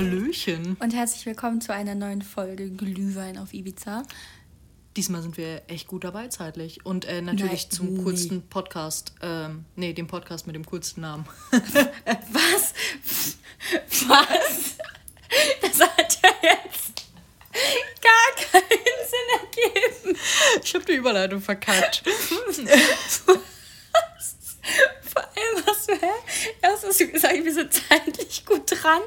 Hallöchen. Und herzlich willkommen zu einer neuen Folge Glühwein auf Ibiza. Diesmal sind wir echt gut dabei zeitlich. Und äh, natürlich Nein, zum nie. coolsten Podcast. Ähm, nee, dem Podcast mit dem coolsten Namen. Was? Was? Das hat ja jetzt gar keinen Sinn ergeben. Ich habe die Überleitung verkackt. Vor allem hast du, hä? Erst hast du gesagt, wir sind zeitlich gut dran.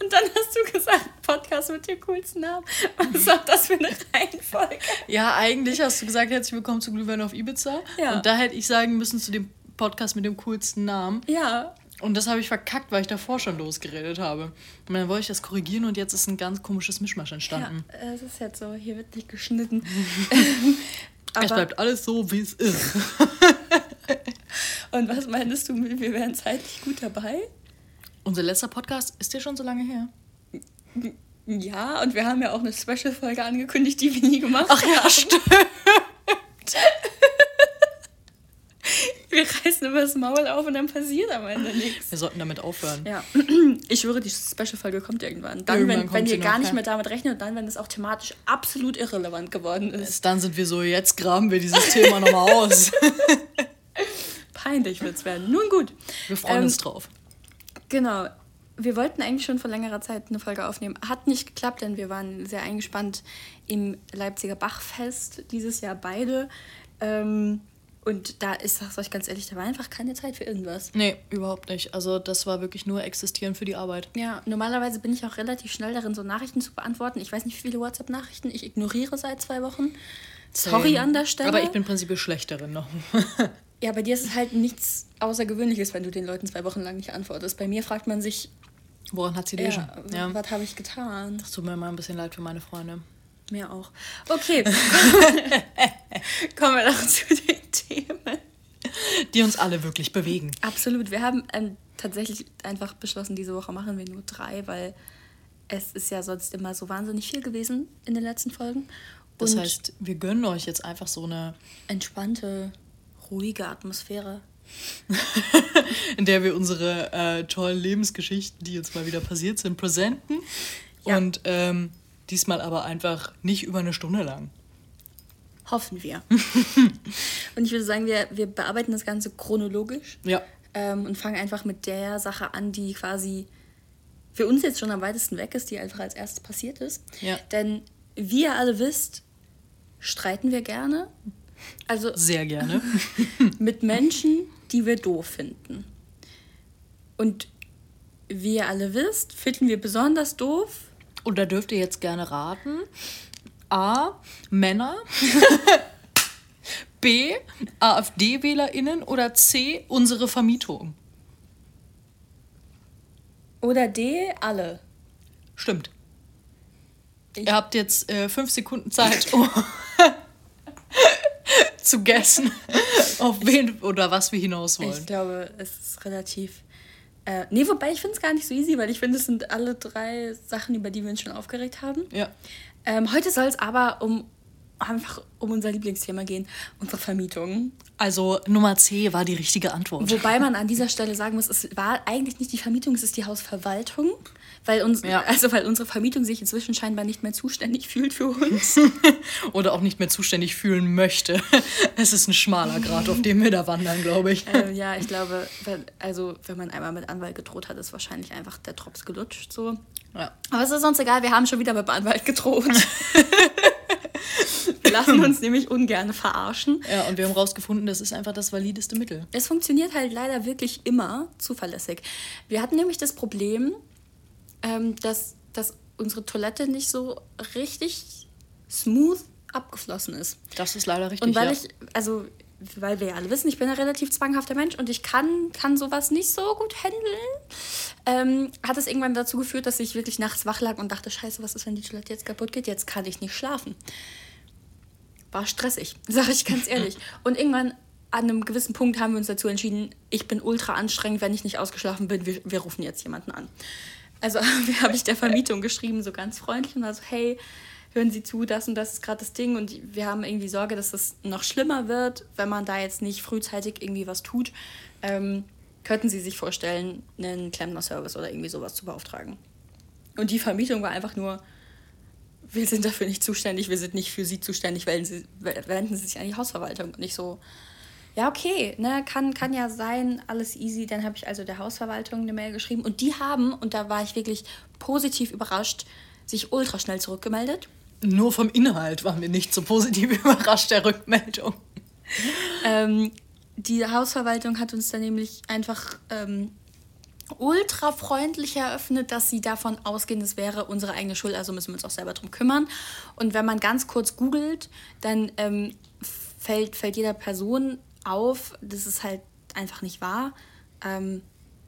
Und dann hast du gesagt, Podcast mit dem coolsten Namen. Was ist das für eine Reihenfolge? ja, eigentlich hast du gesagt, herzlich willkommen zu Glühwein auf Ibiza. Ja. Und da hätte ich sagen müssen zu dem Podcast mit dem coolsten Namen. Ja. Und das habe ich verkackt, weil ich davor schon losgeredet habe. Und dann wollte ich das korrigieren und jetzt ist ein ganz komisches Mischmasch Ja, entstanden. es ist jetzt so, hier wird nicht geschnitten. es bleibt alles so, wie es ist. Und was meinst du, wir wären zeitlich gut dabei? Unser letzter Podcast ist ja schon so lange her. Ja, und wir haben ja auch eine Special-Folge angekündigt, die wir nie gemacht Ach haben. ja, stimmt. Wir reißen immer das Maul auf und dann passiert am Ende nichts. Wir sollten damit aufhören. Ja, ich schwöre, die Special-Folge kommt irgendwann. Dann, Irgendwann wenn, wenn ihr gar nicht mehr damit rechnet und dann, wenn es auch thematisch absolut irrelevant geworden ist. Dann sind wir so, jetzt graben wir dieses Thema nochmal aus. Peinlich wird es werden. Nun gut. Wir freuen Ähm, uns drauf. Genau. Wir wollten eigentlich schon vor längerer Zeit eine Folge aufnehmen. Hat nicht geklappt, denn wir waren sehr eingespannt im Leipziger Bachfest dieses Jahr beide. Ähm, und da ist, sag ich ganz ehrlich, da war einfach keine Zeit für irgendwas. Nee, überhaupt nicht. Also das war wirklich nur existieren für die Arbeit. Ja, normalerweise bin ich auch relativ schnell darin, so Nachrichten zu beantworten. Ich weiß nicht, wie viele WhatsApp-Nachrichten. Ich ignoriere seit zwei Wochen. Sorry an der Stelle. Aber ich bin prinzipiell schlecht darin noch. ja, bei dir ist es halt nichts Außergewöhnliches, wenn du den Leuten zwei Wochen lang nicht antwortest. Bei mir fragt man sich, Woran hat sie dir schon? ja, Ja. was habe ich getan? Das tut mir mal ein bisschen leid für meine Freunde. Mir auch. Okay. Kommen wir doch zu den Themen. Die uns alle wirklich bewegen. Absolut. Wir haben ähm, tatsächlich einfach beschlossen, diese Woche machen wir nur drei, weil es ist ja sonst immer so wahnsinnig viel gewesen in den letzten Folgen. Das Und heißt, wir gönnen euch jetzt einfach so eine, entspannte, ruhige Atmosphäre. in der wir unsere äh, tollen Lebensgeschichten, die uns mal wieder passiert sind, präsenten. Ja. Und ähm, diesmal aber einfach nicht über eine Stunde lang. Hoffen wir. und ich würde sagen, wir, wir bearbeiten das Ganze chronologisch Ja. ähm, und fangen einfach mit der Sache an, die quasi für uns jetzt schon am weitesten weg ist, die einfach als erstes passiert ist. Ja. Denn wie ihr alle wisst, streiten wir gerne. Also Sehr gerne. mit Menschen, die wir doof finden. Und wie ihr alle wisst, finden wir besonders doof. Und da dürft ihr jetzt gerne raten. A. Männer. B. AfD-WählerInnen. Oder C. Unsere Vermietung. Oder D, alle. Stimmt. Ich- Ihr habt jetzt äh, fünf Sekunden Zeit, um zu guessen, auf wen oder was wir hinaus Ich wollen. glaube, es ist relativ. Äh, nee, wobei ich finde es gar nicht so easy, weil ich finde, es sind alle drei Sachen, über die wir uns schon aufgeregt haben. Ja. Ähm, heute soll es aber um einfach um unser Lieblingsthema gehen, unsere Vermietung. Also Nummer C war die richtige Antwort. Wobei man an dieser Stelle sagen muss, es war eigentlich nicht die Vermietung, es ist die Hausverwaltung. Weil, uns, Ja. also weil unsere Vermietung sich inzwischen scheinbar nicht mehr zuständig fühlt für uns. Oder auch nicht mehr zuständig fühlen möchte. Es ist ein schmaler Grad, auf dem wir da wandern, glaube ich. äh, ja, ich glaube, wenn, also wenn man einmal mit Anwalt gedroht hat, ist wahrscheinlich einfach der Drops gelutscht. So. Ja. Aber es ist uns egal, wir haben schon wieder mit dem Anwalt gedroht. wir lassen uns nämlich ungern verarschen. ja, und wir haben rausgefunden, das ist einfach das valideste Mittel. Es funktioniert halt leider wirklich immer zuverlässig. Wir hatten nämlich das Problem, ähm, dass, dass unsere Toilette nicht so richtig smooth abgeflossen ist. Das ist leider richtig. Und weil ja. ich, also, weil wir ja alle wissen, ich bin ein relativ zwanghafter Mensch und ich kann, kann sowas nicht so gut handeln, ähm, hat es irgendwann dazu geführt, dass ich wirklich nachts wach lag und dachte, scheiße, was ist, wenn die Toilette jetzt kaputt geht? Jetzt kann ich nicht schlafen. War stressig, sage ich ganz ehrlich. Und irgendwann an einem gewissen Punkt haben wir uns dazu entschieden, ich bin ultra anstrengend, wenn ich nicht ausgeschlafen bin, wir, wir rufen jetzt jemanden an. Also habe ich der Vermietung geschrieben, so ganz freundlich und war so, hey, hören Sie zu, das und das ist gerade das Ding und wir haben irgendwie Sorge, dass das noch schlimmer wird, wenn man da jetzt nicht frühzeitig irgendwie was tut. Ähm, könnten Sie sich vorstellen, einen Klempner-Service oder irgendwie sowas zu beauftragen? und die Vermietung war einfach nur, wir sind dafür nicht zuständig, wir sind nicht für sie zuständig, wenden sie, wenden sie sich an die Hausverwaltung. Und nicht so, ja, okay, ne, kann, kann ja sein, alles easy. Dann habe ich also der Hausverwaltung eine Mail geschrieben und die haben, und da war ich wirklich positiv überrascht, sich ultra schnell zurückgemeldet. Nur vom Inhalt waren wir nicht so positiv überrascht der Rückmeldung. Ähm, die Hausverwaltung hat uns dann nämlich einfach ähm, ultra freundlich eröffnet, dass sie davon ausgehen, es wäre unsere eigene Schuld, also müssen wir uns auch selber drum kümmern. Und wenn man ganz kurz googelt, dann ähm, fällt, fällt jeder Person auf, das ist halt einfach nicht wahr. Ähm,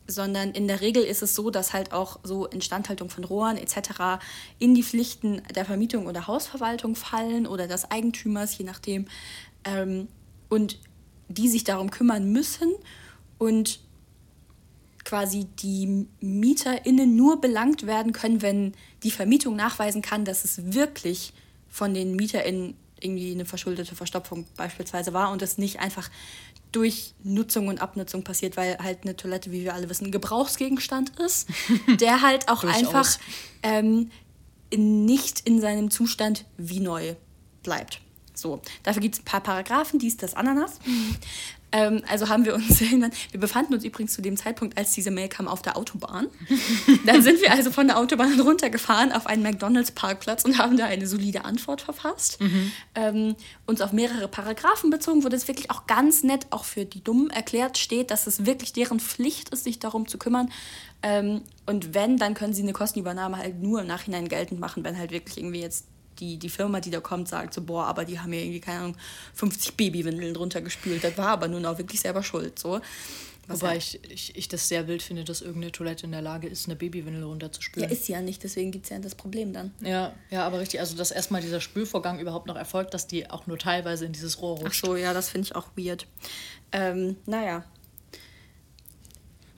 sondern in der Regel ist es so, dass halt auch so Instandhaltung von Rohren etc. in die Pflichten der Vermietung oder Hausverwaltung fallen oder des Eigentümers, je nachdem. Ähm, und die sich darum kümmern müssen und quasi die MieterInnen nur belangt werden können, wenn die Vermietung nachweisen kann, dass es wirklich von den MieterInnen irgendwie eine verschuldete Verstopfung beispielsweise war und es nicht einfach durch Nutzung und Abnutzung passiert, weil halt eine Toilette, wie wir alle wissen, ein Gebrauchsgegenstand ist, der halt auch einfach ähm, nicht in seinem Zustand wie neu bleibt. So, dafür gibt es ein paar Paragraphen, dies, das, Ananas. Ähm, also haben wir uns irgendwann, wir befanden uns übrigens zu dem Zeitpunkt, als diese Mail kam, auf der Autobahn. Dann sind wir also von der Autobahn runtergefahren auf einen McDonalds-Parkplatz und haben da eine solide Antwort verfasst. Mhm. Ähm, uns auf mehrere Paragraphen bezogen, wo das wirklich auch ganz nett, auch für die Dummen erklärt steht, dass es wirklich deren Pflicht ist, sich darum zu kümmern. Ähm, und wenn, dann können sie eine Kostenübernahme halt nur im Nachhinein geltend machen, wenn halt wirklich irgendwie jetzt die, die Firma, die da kommt, sagt so, boah, aber die haben ja irgendwie, keine Ahnung, 50 Babywindeln drunter gespült. Das war aber nun auch wirklich selber schuld. So. Was Wobei ich, ich, ich das sehr wild finde, dass irgendeine Toilette in der Lage ist, eine Babywindel runterzuspülen. Ja, ist sie ja nicht, deswegen gibt es ja das Problem dann. Ja, ja, aber richtig, also dass erstmal dieser Spülvorgang überhaupt noch erfolgt, dass die auch nur teilweise in dieses Rohr rutscht. Ach so, ja, das finde ich auch weird. Ähm, naja.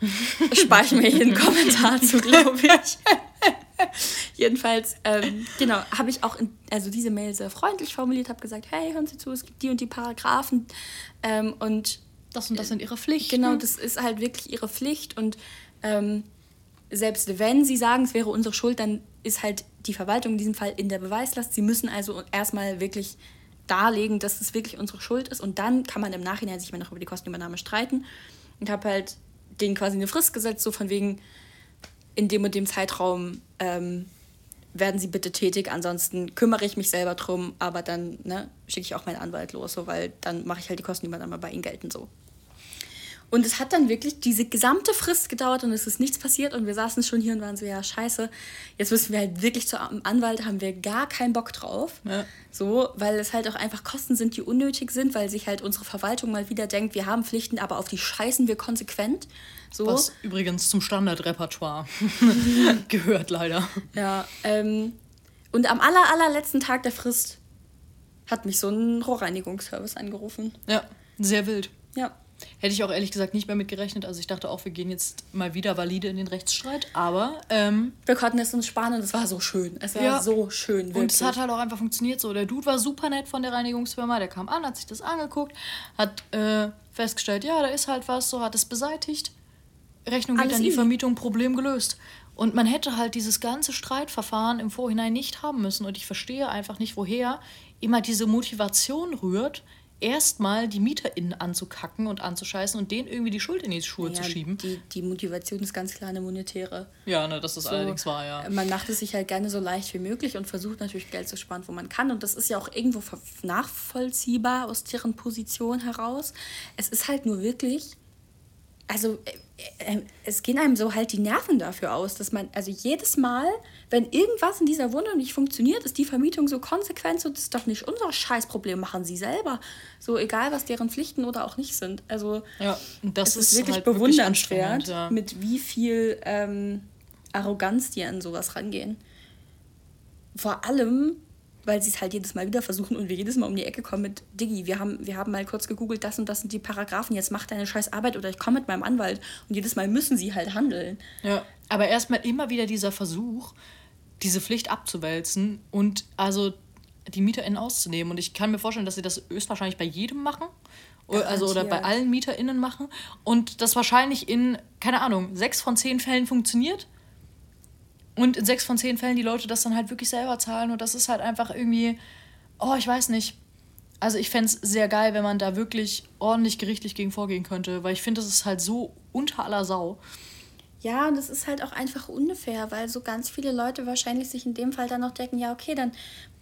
Spare ich mir hier einen Kommentar zu, glaube ich. Jedenfalls, ähm, genau, habe ich auch in, also diese Mail sehr freundlich formuliert, habe gesagt, hey, hören Sie zu, es gibt die und die Paragraphen ähm, und das und das sind Ihre Pflichten. Genau, das ist halt wirklich Ihre Pflicht und ähm, selbst wenn Sie sagen, es wäre unsere Schuld, dann ist halt die Verwaltung in diesem Fall in der Beweislast. Sie müssen also erstmal wirklich darlegen, dass es wirklich unsere Schuld ist und dann kann man im Nachhinein sich mal noch über die Kostenübernahme streiten und habe halt denen quasi eine Frist gesetzt, so von wegen, in dem und dem Zeitraum ähm, werden Sie bitte tätig, ansonsten kümmere ich mich selber drum, aber dann ne, schicke ich auch meinen Anwalt los, so, weil dann mache ich halt die Kosten, die man dann mal bei Ihnen gelten so. Und es hat dann wirklich diese gesamte Frist gedauert und es ist nichts passiert und wir saßen schon hier und waren so, ja, scheiße, jetzt müssen wir halt wirklich zum Anwalt, haben wir gar keinen Bock drauf. Ja. So, weil es halt auch einfach Kosten sind, die unnötig sind, weil sich halt unsere Verwaltung mal wieder denkt, wir haben Pflichten, aber auf die scheißen wir konsequent. So. Was übrigens zum Standardrepertoire gehört, leider. Ja, ähm, und am aller, allerletzten Tag der Frist hat mich so ein Rohrreinigungsservice angerufen. Ja, sehr wild. Ja. Hätte ich auch ehrlich gesagt nicht mehr mit gerechnet. Also ich dachte auch, wir gehen jetzt mal wieder valide in den Rechtsstreit. Aber ähm, wir konnten es uns sparen und es war so schön. Es war ja. so schön. Wirklich. Und es hat halt auch einfach funktioniert. So, der Dude war super nett von der Reinigungsfirma. Der kam an, hat sich das angeguckt, hat äh, festgestellt, ja, da ist halt was, so hat es beseitigt. Rechnung geht an die Vermietung, Problem gelöst. Und man hätte halt dieses ganze Streitverfahren im Vorhinein nicht haben müssen. Und ich verstehe einfach nicht, woher immer diese Motivation rührt, erstmal die MieterInnen anzukacken und anzuscheißen und denen irgendwie die Schuld in die Schuhe ja, zu schieben. Die, die Motivation ist ganz klar eine monetäre. Ja, ne, das ist so, allerdings wahr, ja. Man macht es sich halt gerne so leicht wie möglich und versucht natürlich Geld zu sparen, wo man kann. Und das ist ja auch irgendwo nachvollziehbar aus deren Position heraus. Es ist halt nur wirklich also äh, äh, es gehen einem so halt die Nerven dafür aus, dass man, also jedes Mal, wenn irgendwas in dieser Wohnung nicht funktioniert, ist die Vermietung so konsequent, so, das ist doch nicht unser Scheißproblem, machen sie selber. So egal, was deren Pflichten oder auch nicht sind. Also ja, das ist, ist, wirklich halt bewundernswert, wirklich ja. mit wie viel ähm, Arroganz die an sowas rangehen. Vor allem, weil sie es halt jedes Mal wieder versuchen und wir jedes Mal um die Ecke kommen mit Diggi, wir haben, wir haben mal kurz gegoogelt, das und das sind die Paragraphen, jetzt mach deine scheiß Arbeit oder ich komme mit meinem Anwalt. Und jedes Mal müssen sie halt handeln. Ja, aber erstmal immer wieder dieser Versuch, diese Pflicht abzuwälzen und also die MieterInnen auszunehmen. Und ich kann mir vorstellen, dass sie das höchstwahrscheinlich bei jedem machen. Garantiert. Also oder bei allen MieterInnen machen. Und das wahrscheinlich in, keine Ahnung, sechs von zehn Fällen funktioniert und in sechs von zehn Fällen die Leute das dann halt wirklich selber zahlen und das ist halt einfach irgendwie, oh, ich weiß nicht. Also ich fände es sehr geil, wenn man da wirklich ordentlich gerichtlich gegen vorgehen könnte, weil ich finde, das ist halt so unter aller Sau. Ja, und das ist halt auch einfach unfair, weil so ganz viele Leute wahrscheinlich sich in dem Fall dann noch denken, ja, okay, dann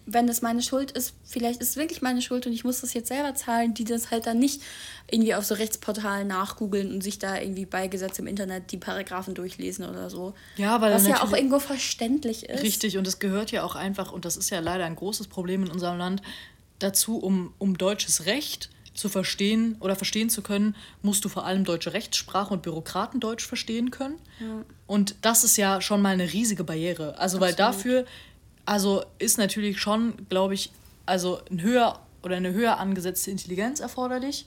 wenn das meine Schuld ist, vielleicht ist es wirklich meine Schuld und ich muss das jetzt selber zahlen, die das halt dann nicht irgendwie auf so Rechtsportalen nachgoogeln und sich da irgendwie bei Gesetz im Internet die Paragraphen durchlesen oder so. Ja, weil Was ja auch irgendwo verständlich ist. Richtig, und es gehört ja auch einfach, und das ist ja leider ein großes Problem in unserem Land, dazu, um, um deutsches Recht zu verstehen oder verstehen zu können, musst du vor allem deutsche Rechtssprache und Bürokratendeutsch verstehen können. Ja. Und das ist ja schon mal eine riesige Barriere. Also, Absolut. weil dafür also ist natürlich schon, glaube ich, also ein höher oder eine höher angesetzte Intelligenz erforderlich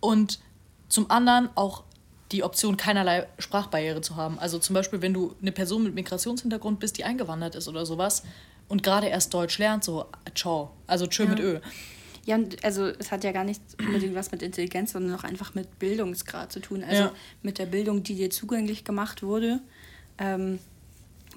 und zum anderen auch die Option, keinerlei Sprachbarriere zu haben. Also zum Beispiel, wenn du eine Person mit Migrationshintergrund bist, die eingewandert ist oder sowas und gerade erst Deutsch lernt, so ciao, also tschö ja. mit Ö. Ja, also es hat ja gar nicht unbedingt was mit Intelligenz, sondern auch einfach mit Bildungsgrad zu tun. Also ja. mit der Bildung, die dir zugänglich gemacht wurde. Ähm,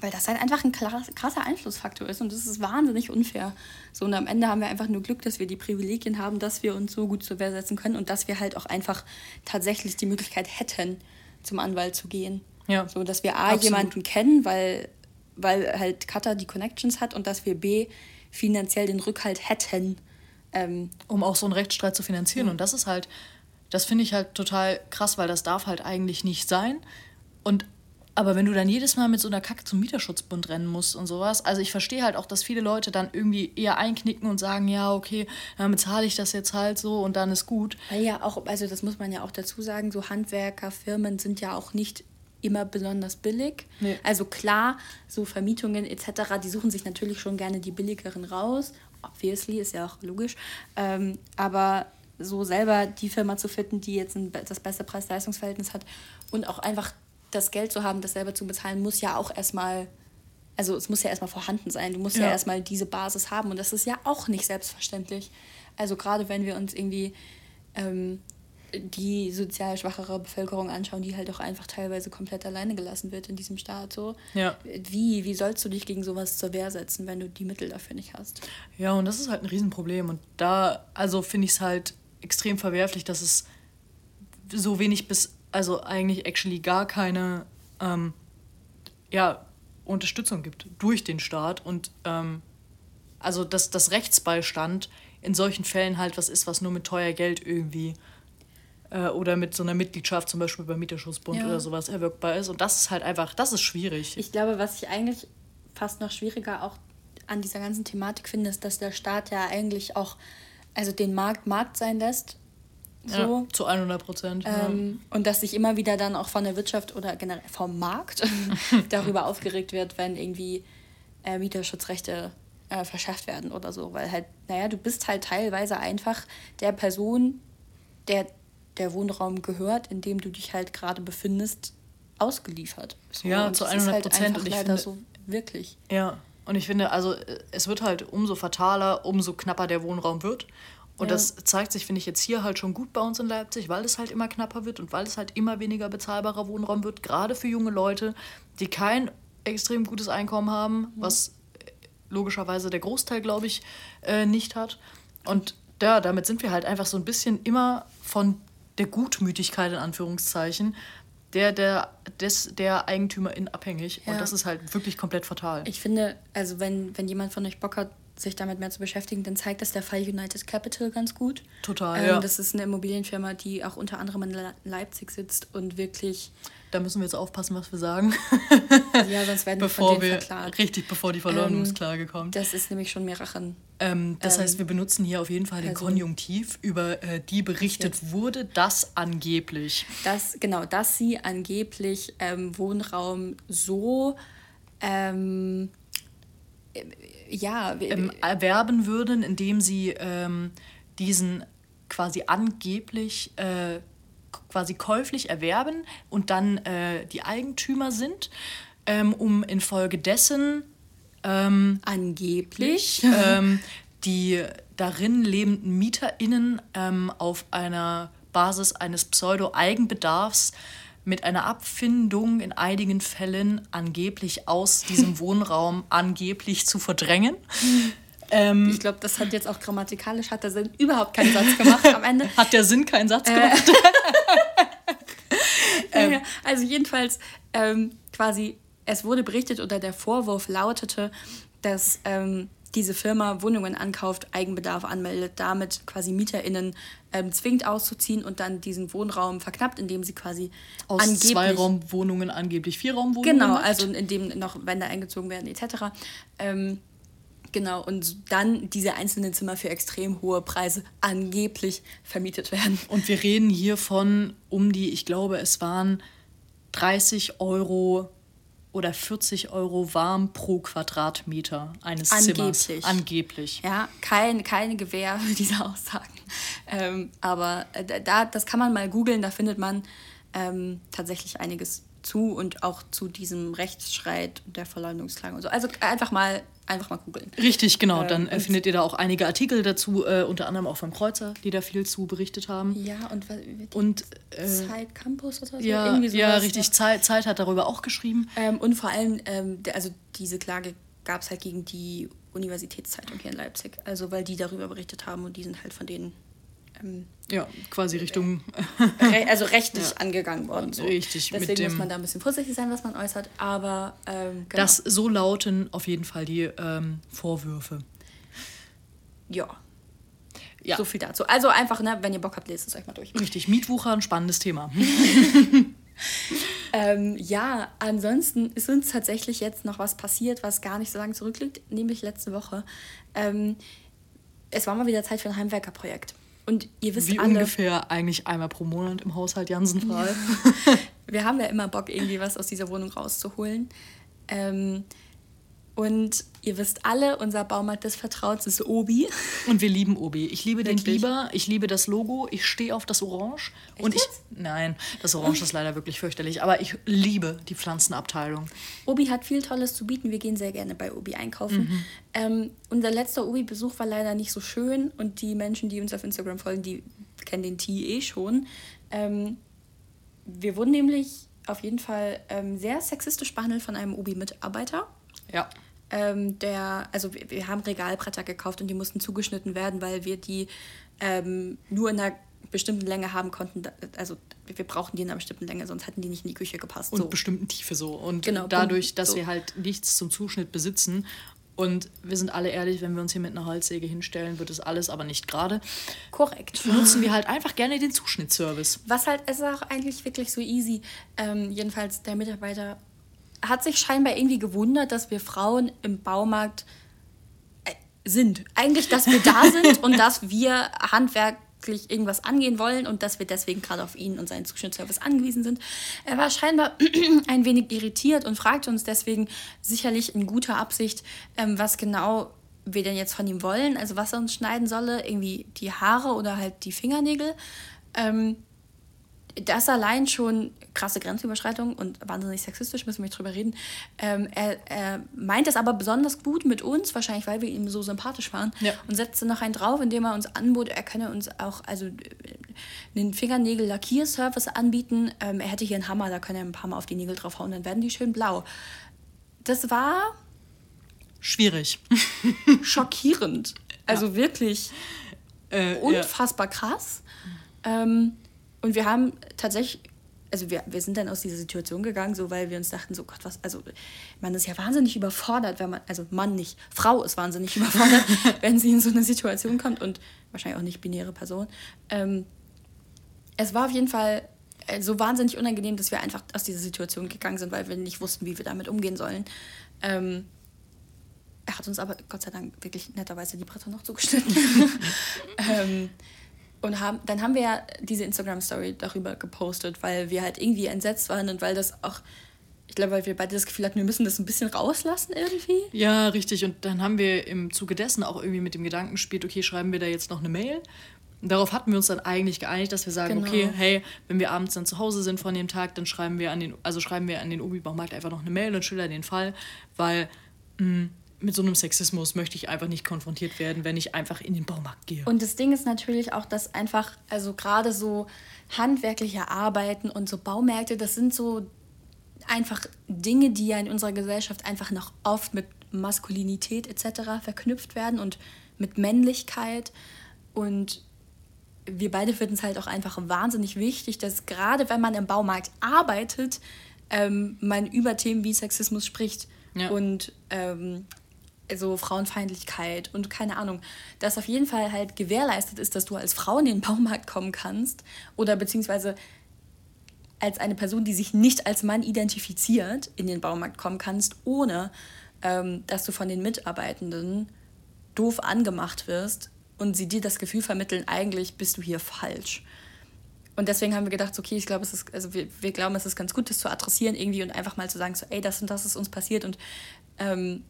weil das halt einfach ein krasser Einflussfaktor ist und das ist wahnsinnig unfair. So und am Ende haben wir einfach nur Glück, dass wir die Privilegien haben, dass wir uns so gut zur Wehr setzen können und dass wir halt auch einfach tatsächlich die Möglichkeit hätten, zum Anwalt zu gehen. Ja. So dass wir A absolut. jemanden kennen, weil, weil halt Qatar die Connections hat und dass wir B finanziell den Rückhalt hätten. Ähm, um auch so einen Rechtsstreit zu finanzieren. Ja. Und das ist halt, das finde ich halt total krass, weil das darf halt eigentlich nicht sein. Und aber wenn du dann jedes Mal mit so einer Kacke zum Mieterschutzbund rennen musst und sowas, also ich verstehe halt auch, dass viele Leute dann irgendwie eher einknicken und sagen, ja, okay, dann bezahle ich das jetzt halt so und dann ist gut. Weil ja auch, also das muss man ja auch dazu sagen, so Handwerkerfirmen sind ja auch nicht immer besonders billig. Nee. Also klar, so Vermietungen etc., die suchen sich natürlich schon gerne die billigeren raus. Obviously, ist ja auch logisch. Ähm, aber so selber die Firma zu finden, die jetzt ein, das beste Preis-Leistungs-Verhältnis hat und auch einfach das Geld zu haben, das selber zu bezahlen, muss ja auch erstmal, also es muss ja erstmal vorhanden sein. Du musst ja, ja erstmal diese Basis haben und das ist ja auch nicht selbstverständlich. Also gerade wenn wir uns irgendwie ähm, die sozial schwachere Bevölkerung anschauen, die halt auch einfach teilweise komplett alleine gelassen wird in diesem Staat. So. Ja. Wie, wie sollst du dich gegen sowas zur Wehr setzen, wenn du die Mittel dafür nicht hast? Ja, und das ist halt ein Riesenproblem. Und da, also finde ich es halt extrem verwerflich, dass es so wenig bis also eigentlich actually gar keine ähm, ja, Unterstützung gibt durch den Staat und ähm, also dass das Rechtsbeistand in solchen Fällen halt was ist, was nur mit teuer Geld irgendwie äh, oder mit so einer Mitgliedschaft zum Beispiel beim Mieterschutzbund ja. oder sowas erwirkbar ist und das ist halt einfach, das ist schwierig. Ich glaube, was ich eigentlich fast noch schwieriger auch an dieser ganzen Thematik finde, ist, dass der Staat ja eigentlich auch also den Markt Markt sein lässt so. Ja, zu 100 Prozent. Ähm, ja. Und dass sich immer wieder dann auch von der Wirtschaft oder generell vom Markt darüber aufgeregt wird, wenn irgendwie äh, Mieterschutzrechte äh, verschafft werden oder so. Weil halt, naja, du bist halt teilweise einfach der Person, der der Wohnraum gehört, in dem du dich halt gerade befindest, ausgeliefert. So. Ja, und zu 100 halt Prozent. Halt und ich finde, so wirklich. Ja, und ich finde, also es wird halt umso fataler, umso knapper der Wohnraum wird. Und ja. das zeigt sich, finde ich, jetzt hier halt schon gut bei uns in Leipzig, weil es halt immer knapper wird und weil es halt immer weniger bezahlbarer Wohnraum wird, gerade für junge Leute, die kein extrem gutes Einkommen haben, mhm. was logischerweise der Großteil, glaube ich, äh, nicht hat. Und ja, damit sind wir halt einfach so ein bisschen immer von der Gutmütigkeit in Anführungszeichen der, der, des, der Eigentümerin abhängig. Ja. Und das ist halt wirklich komplett fatal. Ich finde, also wenn, wenn jemand von euch Bock hat, sich damit mehr zu beschäftigen, dann zeigt das der Fall United Capital ganz gut. Total, ähm, ja. Das ist eine Immobilienfirma, die auch unter anderem in Leipzig sitzt und wirklich... Da müssen wir jetzt aufpassen, was wir sagen. ja, sonst werden bevor wir von denen verklagt. Richtig, bevor die Verleumdungsklage ähm, kommt. Das ist nämlich schon mehreren. Ähm, das heißt, ähm, wir benutzen hier auf jeden Fall den Konjunktiv, über äh, die berichtet jetzt. wurde, dass angeblich... Das, genau, dass sie angeblich ähm, Wohnraum so... Ja, ähm, erwerben würden, indem sie ähm, diesen quasi angeblich äh, quasi käuflich erwerben und dann äh, die Eigentümer sind, ähm, um infolgedessen ähm, angeblich. ähm, die darin lebenden MieterInnen ähm, auf einer Basis eines Pseudo-Eigenbedarfs mit einer Abfindung in einigen Fällen angeblich aus diesem Wohnraum angeblich zu verdrängen. Ähm, ich glaube, das hat jetzt auch grammatikalisch, hat der Sinn überhaupt keinen Satz gemacht am Ende. Hat der Sinn keinen Satz äh. gemacht? ähm, also jedenfalls ähm, quasi, es wurde berichtet oder der Vorwurf lautete, dass ähm, diese Firma Wohnungen ankauft, Eigenbedarf anmeldet, damit quasi MieterInnen ähm, zwingt auszuziehen und dann diesen Wohnraum verknappt, indem sie quasi aus angeblich, Zweiraumwohnungen angeblich Vierraumwohnungen Genau, macht. also indem noch Wände eingezogen werden etc. Ähm, genau, und dann diese einzelnen Zimmer für extrem hohe Preise angeblich vermietet werden. Und wir reden hier von um die, ich glaube, es waren 30 Euro oder 40 Euro warm pro Quadratmeter eines Angeblich. Zimmers. Angeblich. Ja, kein, keine Gewähr für diese Aussagen. Ähm, aber äh, da, das kann man mal googeln, da findet man ähm, tatsächlich einiges zu und auch zu diesem Rechtsstreit und der Verleumdungsklage und so. Also einfach mal einfach mal googeln. Richtig, genau. Dann äh, findet ihr da auch einige Artikel dazu, äh, unter anderem auch vom Kreuzer, die da viel zu berichtet haben. Ja, und, und äh, Zeit Campus oder so. Ja, Irgendwie sowas, ja richtig. Zeit, Zeit hat darüber auch geschrieben. Ähm, und vor allem, ähm, also diese Klage gab es halt gegen die Universitätszeitung hier in Leipzig. Also weil die darüber berichtet haben und die sind halt von denen ähm, ja, quasi Richtung. Re also rechtlich ja. angegangen worden. So. Richtig. Deswegen muss man da ein bisschen vorsichtig sein, was man äußert. Aber ähm, genau. das so lauten auf jeden Fall die ähm, Vorwürfe. Ja. ja. So viel dazu. Also einfach, ne, wenn ihr Bock habt, lest es euch mal durch. Richtig. Mietwucher, ein spannendes Thema. ähm, ja, ansonsten ist uns tatsächlich jetzt noch was passiert, was gar nicht so lange zurückliegt, nämlich letzte Woche. Ähm, es war mal wieder Zeit für ein Heimwerkerprojekt. Und ihr wisst Wie alle, ungefähr eigentlich einmal pro Monat im Haushalt Jansenfrei. wir haben ja immer Bock, irgendwie was aus dieser Wohnung rauszuholen. Ähm, und ihr wisst alle, unser Baumarkt des Vertrauens ist Obi. Und wir lieben Obi. Ich liebe Wirklich? den Biber, ich liebe das Logo, ich stehe auf das Orange. Echt und ich. Nein, das Orange ist leider wirklich fürchterlich. Aber ich liebe die Pflanzenabteilung. Obi hat viel Tolles zu bieten. Wir gehen sehr gerne bei Obi einkaufen. Mhm. Ähm, unser letzter Obi-Besuch war leider nicht so schön. Und die Menschen, die uns auf Instagram folgen, die kennen den Tee eh schon. Ähm, wir wurden nämlich auf jeden Fall ähm, sehr sexistisch behandelt von einem Obi-Mitarbeiter. Ja. Ähm, der, also wir, wir, haben Regalbretter gekauft und die mussten zugeschnitten werden, weil wir die ähm, nur in einer bestimmten Länge haben konnten. Also wir brauchen die in einer bestimmten Länge, sonst hätten die nicht in die Küche gepasst. Und so. bestimmten Tiefe so. Und genau, dadurch, dass so. wir halt nichts zum Zuschnitt besitzen und wir sind alle ehrlich, wenn wir uns hier mit einer Holzsäge hinstellen, wird es alles aber nicht gerade. Korrekt. Nutzen wir halt einfach gerne den Zuschnittservice. Was halt, ist auch eigentlich wirklich so easy. Ähm, jedenfalls der Mitarbeiter hat sich scheinbar irgendwie gewundert, dass wir Frauen im Baumarkt äh, sind. Eigentlich, dass wir da sind und dass wir handwerklich irgendwas angehen wollen und dass wir deswegen gerade auf ihn und seinen Zuschnittsservice angewiesen sind. Er war scheinbar ein wenig irritiert und fragte uns deswegen sicherlich in guter Absicht, ähm, was genau wir denn jetzt von ihm wollen, also was er uns schneiden solle, irgendwie die Haare oder halt die Fingernägel. Ähm, das allein schon krasse Grenzüberschreitung und wahnsinnig sexistisch, müssen wir nicht drüber reden. Ähm, er, er meint es aber besonders gut mit uns, wahrscheinlich weil wir ihm so sympathisch waren, ja. und setzte noch einen drauf, indem er uns anbot, er könne uns auch also einen Fingernägel-Lackierservice anbieten. Ähm, er hätte hier einen Hammer, da könne er ein paar Mal auf die Nägel draufhauen, dann werden die schön blau. Das war schwierig. schockierend. Also ja. wirklich äh, unfassbar ja. krass. Ähm, und wir haben tatsächlich, also wir, wir sind dann aus dieser Situation gegangen, so weil wir uns dachten, so Gott, was, also man ist ja wahnsinnig überfordert, wenn man, also Mann nicht, Frau ist wahnsinnig überfordert, wenn sie in so eine Situation kommt und wahrscheinlich auch nicht binäre Person. Ähm, es war auf jeden Fall äh, so wahnsinnig unangenehm, dass wir einfach aus dieser Situation gegangen sind, weil wir nicht wussten, wie wir damit umgehen sollen. Ähm, er hat uns aber Gott sei Dank wirklich netterweise die Bretter noch zugeschnitten. ähm, und haben, dann haben wir ja diese Instagram-Story darüber gepostet, weil wir halt irgendwie entsetzt waren und weil das auch, ich glaube, weil wir beide das Gefühl hatten, wir müssen das ein bisschen rauslassen irgendwie. Ja, richtig. Und dann haben wir im Zuge dessen auch irgendwie mit dem Gedanken gespielt, okay, schreiben wir da jetzt noch eine Mail? Und darauf hatten wir uns dann eigentlich geeinigt, dass wir sagen, genau. okay, hey, wenn wir abends dann zu Hause sind von dem Tag, dann schreiben wir an den, also schreiben wir an den Obi-Baumarkt einfach noch eine Mail und schildern den Fall, weil mh, hm, mit so einem Sexismus möchte ich einfach nicht konfrontiert werden, wenn ich einfach in den Baumarkt gehe. Und das Ding ist natürlich auch, dass einfach, also gerade so handwerkliche Arbeiten und so Baumärkte, das sind so einfach Dinge, die ja in unserer Gesellschaft einfach noch oft mit Maskulinität etc. verknüpft werden und mit Männlichkeit. Und wir beide finden es halt auch einfach wahnsinnig wichtig, dass gerade wenn man im Baumarkt arbeitet, ähm, man über Themen wie Sexismus spricht ja. und ähm, so Frauenfeindlichkeit und keine Ahnung, dass auf jeden Fall halt gewährleistet ist, dass du als Frau in den Baumarkt kommen kannst oder beziehungsweise als eine Person, die sich nicht als Mann identifiziert, in den Baumarkt kommen kannst, ohne ähm, dass du von den Mitarbeitenden doof angemacht wirst und sie dir das Gefühl vermitteln, eigentlich bist du hier falsch. Und deswegen haben wir gedacht, okay, ich glaube, es ist, also wir, wir glauben, es ist ganz gut, das zu adressieren irgendwie und einfach mal zu sagen, so, ey, das und das ist uns passiert und ähm,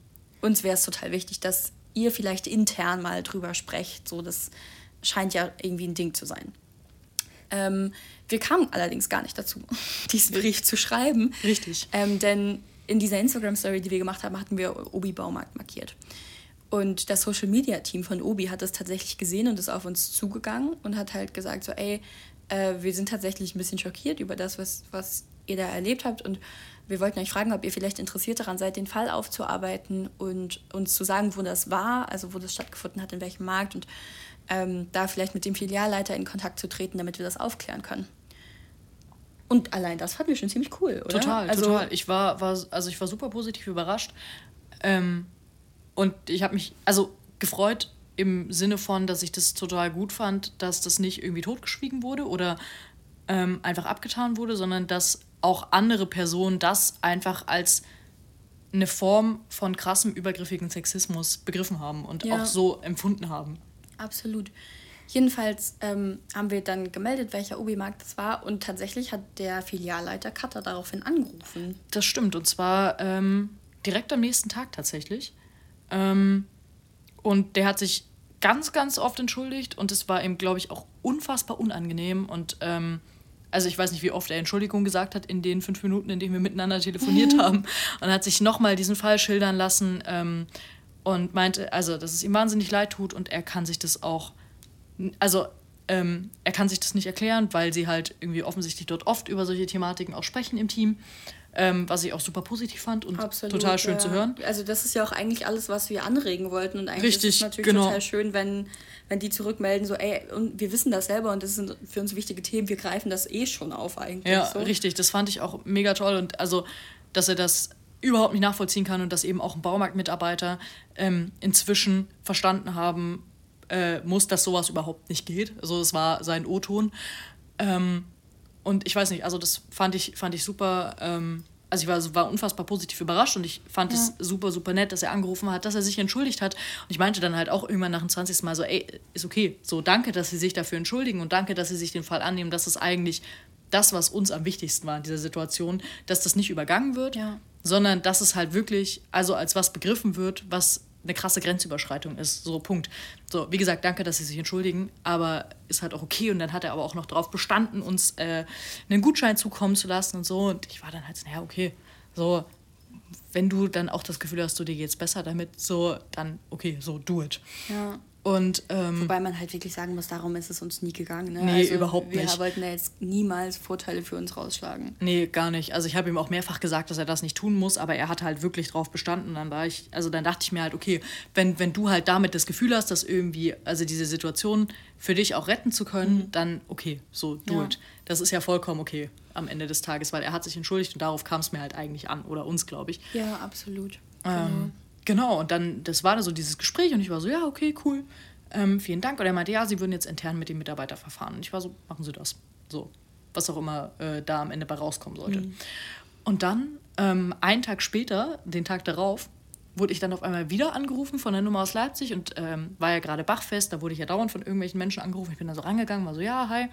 uns wäre es total wichtig, dass ihr vielleicht intern mal drüber sprecht. So, das scheint ja irgendwie ein Ding zu sein. Ähm, wir kamen allerdings gar nicht dazu, diesen Brief zu schreiben. Richtig. Ähm, denn in dieser Instagram-Story, die wir gemacht haben, hatten wir Obi Baumarkt markiert. Und das Social Media Team von Obi hat das tatsächlich gesehen und ist auf uns zugegangen und hat halt gesagt: so, ey, äh, wir sind tatsächlich ein bisschen schockiert über das, was, was ihr da erlebt habt. Und wir wollten euch fragen, ob ihr vielleicht interessiert daran seid, den Fall aufzuarbeiten und uns zu sagen, wo das war, also wo das stattgefunden hat, in welchem Markt und ähm, da vielleicht mit dem Filialleiter in Kontakt zu treten, damit wir das aufklären können. Und allein das fanden wir schon ziemlich cool, oder? Total, also, total. Ich war, war, also ich war super positiv überrascht. Ähm, und ich habe mich also gefreut im Sinne von, dass ich das total gut fand, dass das nicht irgendwie totgeschwiegen wurde oder ähm, einfach abgetan wurde, sondern dass auch andere Personen das einfach als eine Form von krassem übergriffigen Sexismus begriffen haben und ja. auch so empfunden haben. Absolut. Jedenfalls ähm, haben wir dann gemeldet, welcher Ubi-Markt das war und tatsächlich hat der Filialleiter Cutter daraufhin angerufen. Das stimmt und zwar ähm, direkt am nächsten Tag tatsächlich. Ähm, und der hat sich ganz, ganz oft entschuldigt und es war ihm, glaube ich, auch unfassbar unangenehm. Und ähm, also ich weiß nicht, wie oft er Entschuldigung gesagt hat in den fünf Minuten, in denen wir miteinander telefoniert haben. Und hat sich nochmal diesen Fall schildern lassen ähm, und meinte, also, dass es ihm wahnsinnig leid tut und er kann sich das auch, also ähm, er kann sich das nicht erklären, weil sie halt irgendwie offensichtlich dort oft über solche Thematiken auch sprechen im Team ähm, was ich auch super positiv fand und Absolut, total schön ja. zu hören. Also das ist ja auch eigentlich alles, was wir anregen wollten und eigentlich Richtig, ist es natürlich genau. total schön, wenn, wenn die zurückmelden, so ey, und wir wissen das selber und das sind für uns wichtige Themen, wir greifen das eh schon auf eigentlich. Ja, so. richtig, das fand ich auch mega toll und also, dass er das überhaupt nicht nachvollziehen kann und dass eben auch ein Baumarktmitarbeiter ähm, inzwischen verstanden haben äh, muss, dass sowas überhaupt nicht geht. Also es war sein O-Ton. Ähm, und ich weiß nicht, also das fand ich, fand ich super. Ähm, also ich war, war unfassbar positiv überrascht und ich fand ja. es super, super nett, dass er angerufen hat, dass er sich entschuldigt hat. Und ich meinte dann halt auch irgendwann nach dem 20. Mal so, ey, ist okay. So, danke, dass Sie sich dafür entschuldigen und danke, dass Sie sich den Fall annehmen. Das ist eigentlich das, was uns am wichtigsten war in dieser Situation, dass das nicht übergangen wird, ja. sondern dass es halt wirklich, also als was begriffen wird, was eine krasse Grenzüberschreitung ist. So, Punkt. So, wie gesagt, danke, dass Sie sich entschuldigen, aber ist halt auch okay. Und dann hat er aber auch noch darauf bestanden, uns äh, einen Gutschein zukommen zu lassen und so. Und ich war dann halt so, naja, okay, so, wenn du dann auch das Gefühl hast, du dir geht's besser damit, so, dann okay, so, do it. Ja. Und, ähm, Wobei man halt wirklich sagen muss, darum ist es uns nie gegangen. Ne? Nee, also überhaupt wir nicht. Wir wollten da jetzt niemals Vorteile für uns rausschlagen. Nee, gar nicht. Also ich habe ihm auch mehrfach gesagt, dass er das nicht tun muss, aber er hat halt wirklich drauf bestanden. Dann war ich, also dann dachte ich mir halt, okay, wenn, wenn du halt damit das Gefühl hast, dass irgendwie, also diese Situation für dich auch retten zu können, mhm. dann okay, so do ja. it. Das ist ja vollkommen okay am Ende des Tages, weil er hat sich entschuldigt und darauf kam es mir halt eigentlich an. Oder uns, glaube ich. Ja, absolut. Ähm, genau. Genau, und dann, das war da so dieses Gespräch und ich war so, ja, okay, cool, ähm, vielen Dank. Und er meinte, ja, sie würden jetzt intern mit dem Mitarbeiter verfahren. Und ich war so, machen Sie das. So, was auch immer äh, da am Ende bei rauskommen sollte. Mhm. Und dann, ähm, einen Tag später, den Tag darauf, wurde ich dann auf einmal wieder angerufen von der Nummer aus Leipzig und ähm, war ja gerade Bachfest, da wurde ich ja dauernd von irgendwelchen Menschen angerufen. Ich bin da so rangegangen, war so, ja, hi.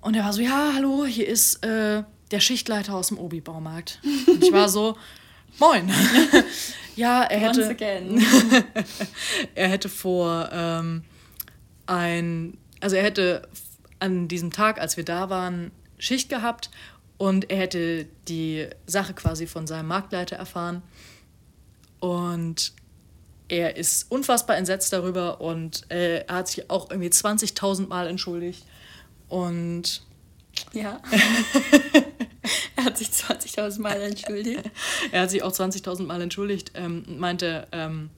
Und er war so, ja, hallo, hier ist äh, der Schichtleiter aus dem Obi-Baumarkt. Und ich war so, Moin. ja, er hätte. Once again. er hätte vor ähm, ein. Also er hätte an diesem Tag, als wir da waren, Schicht gehabt und er hätte die Sache quasi von seinem Marktleiter erfahren. Und er ist unfassbar entsetzt darüber und äh, er hat sich auch irgendwie 20.000 Mal entschuldigt. Und. Ja. er hat sich 20.000 Mal entschuldigt. er hat sich auch 20.000 Mal entschuldigt ähm, und meinte, ähm,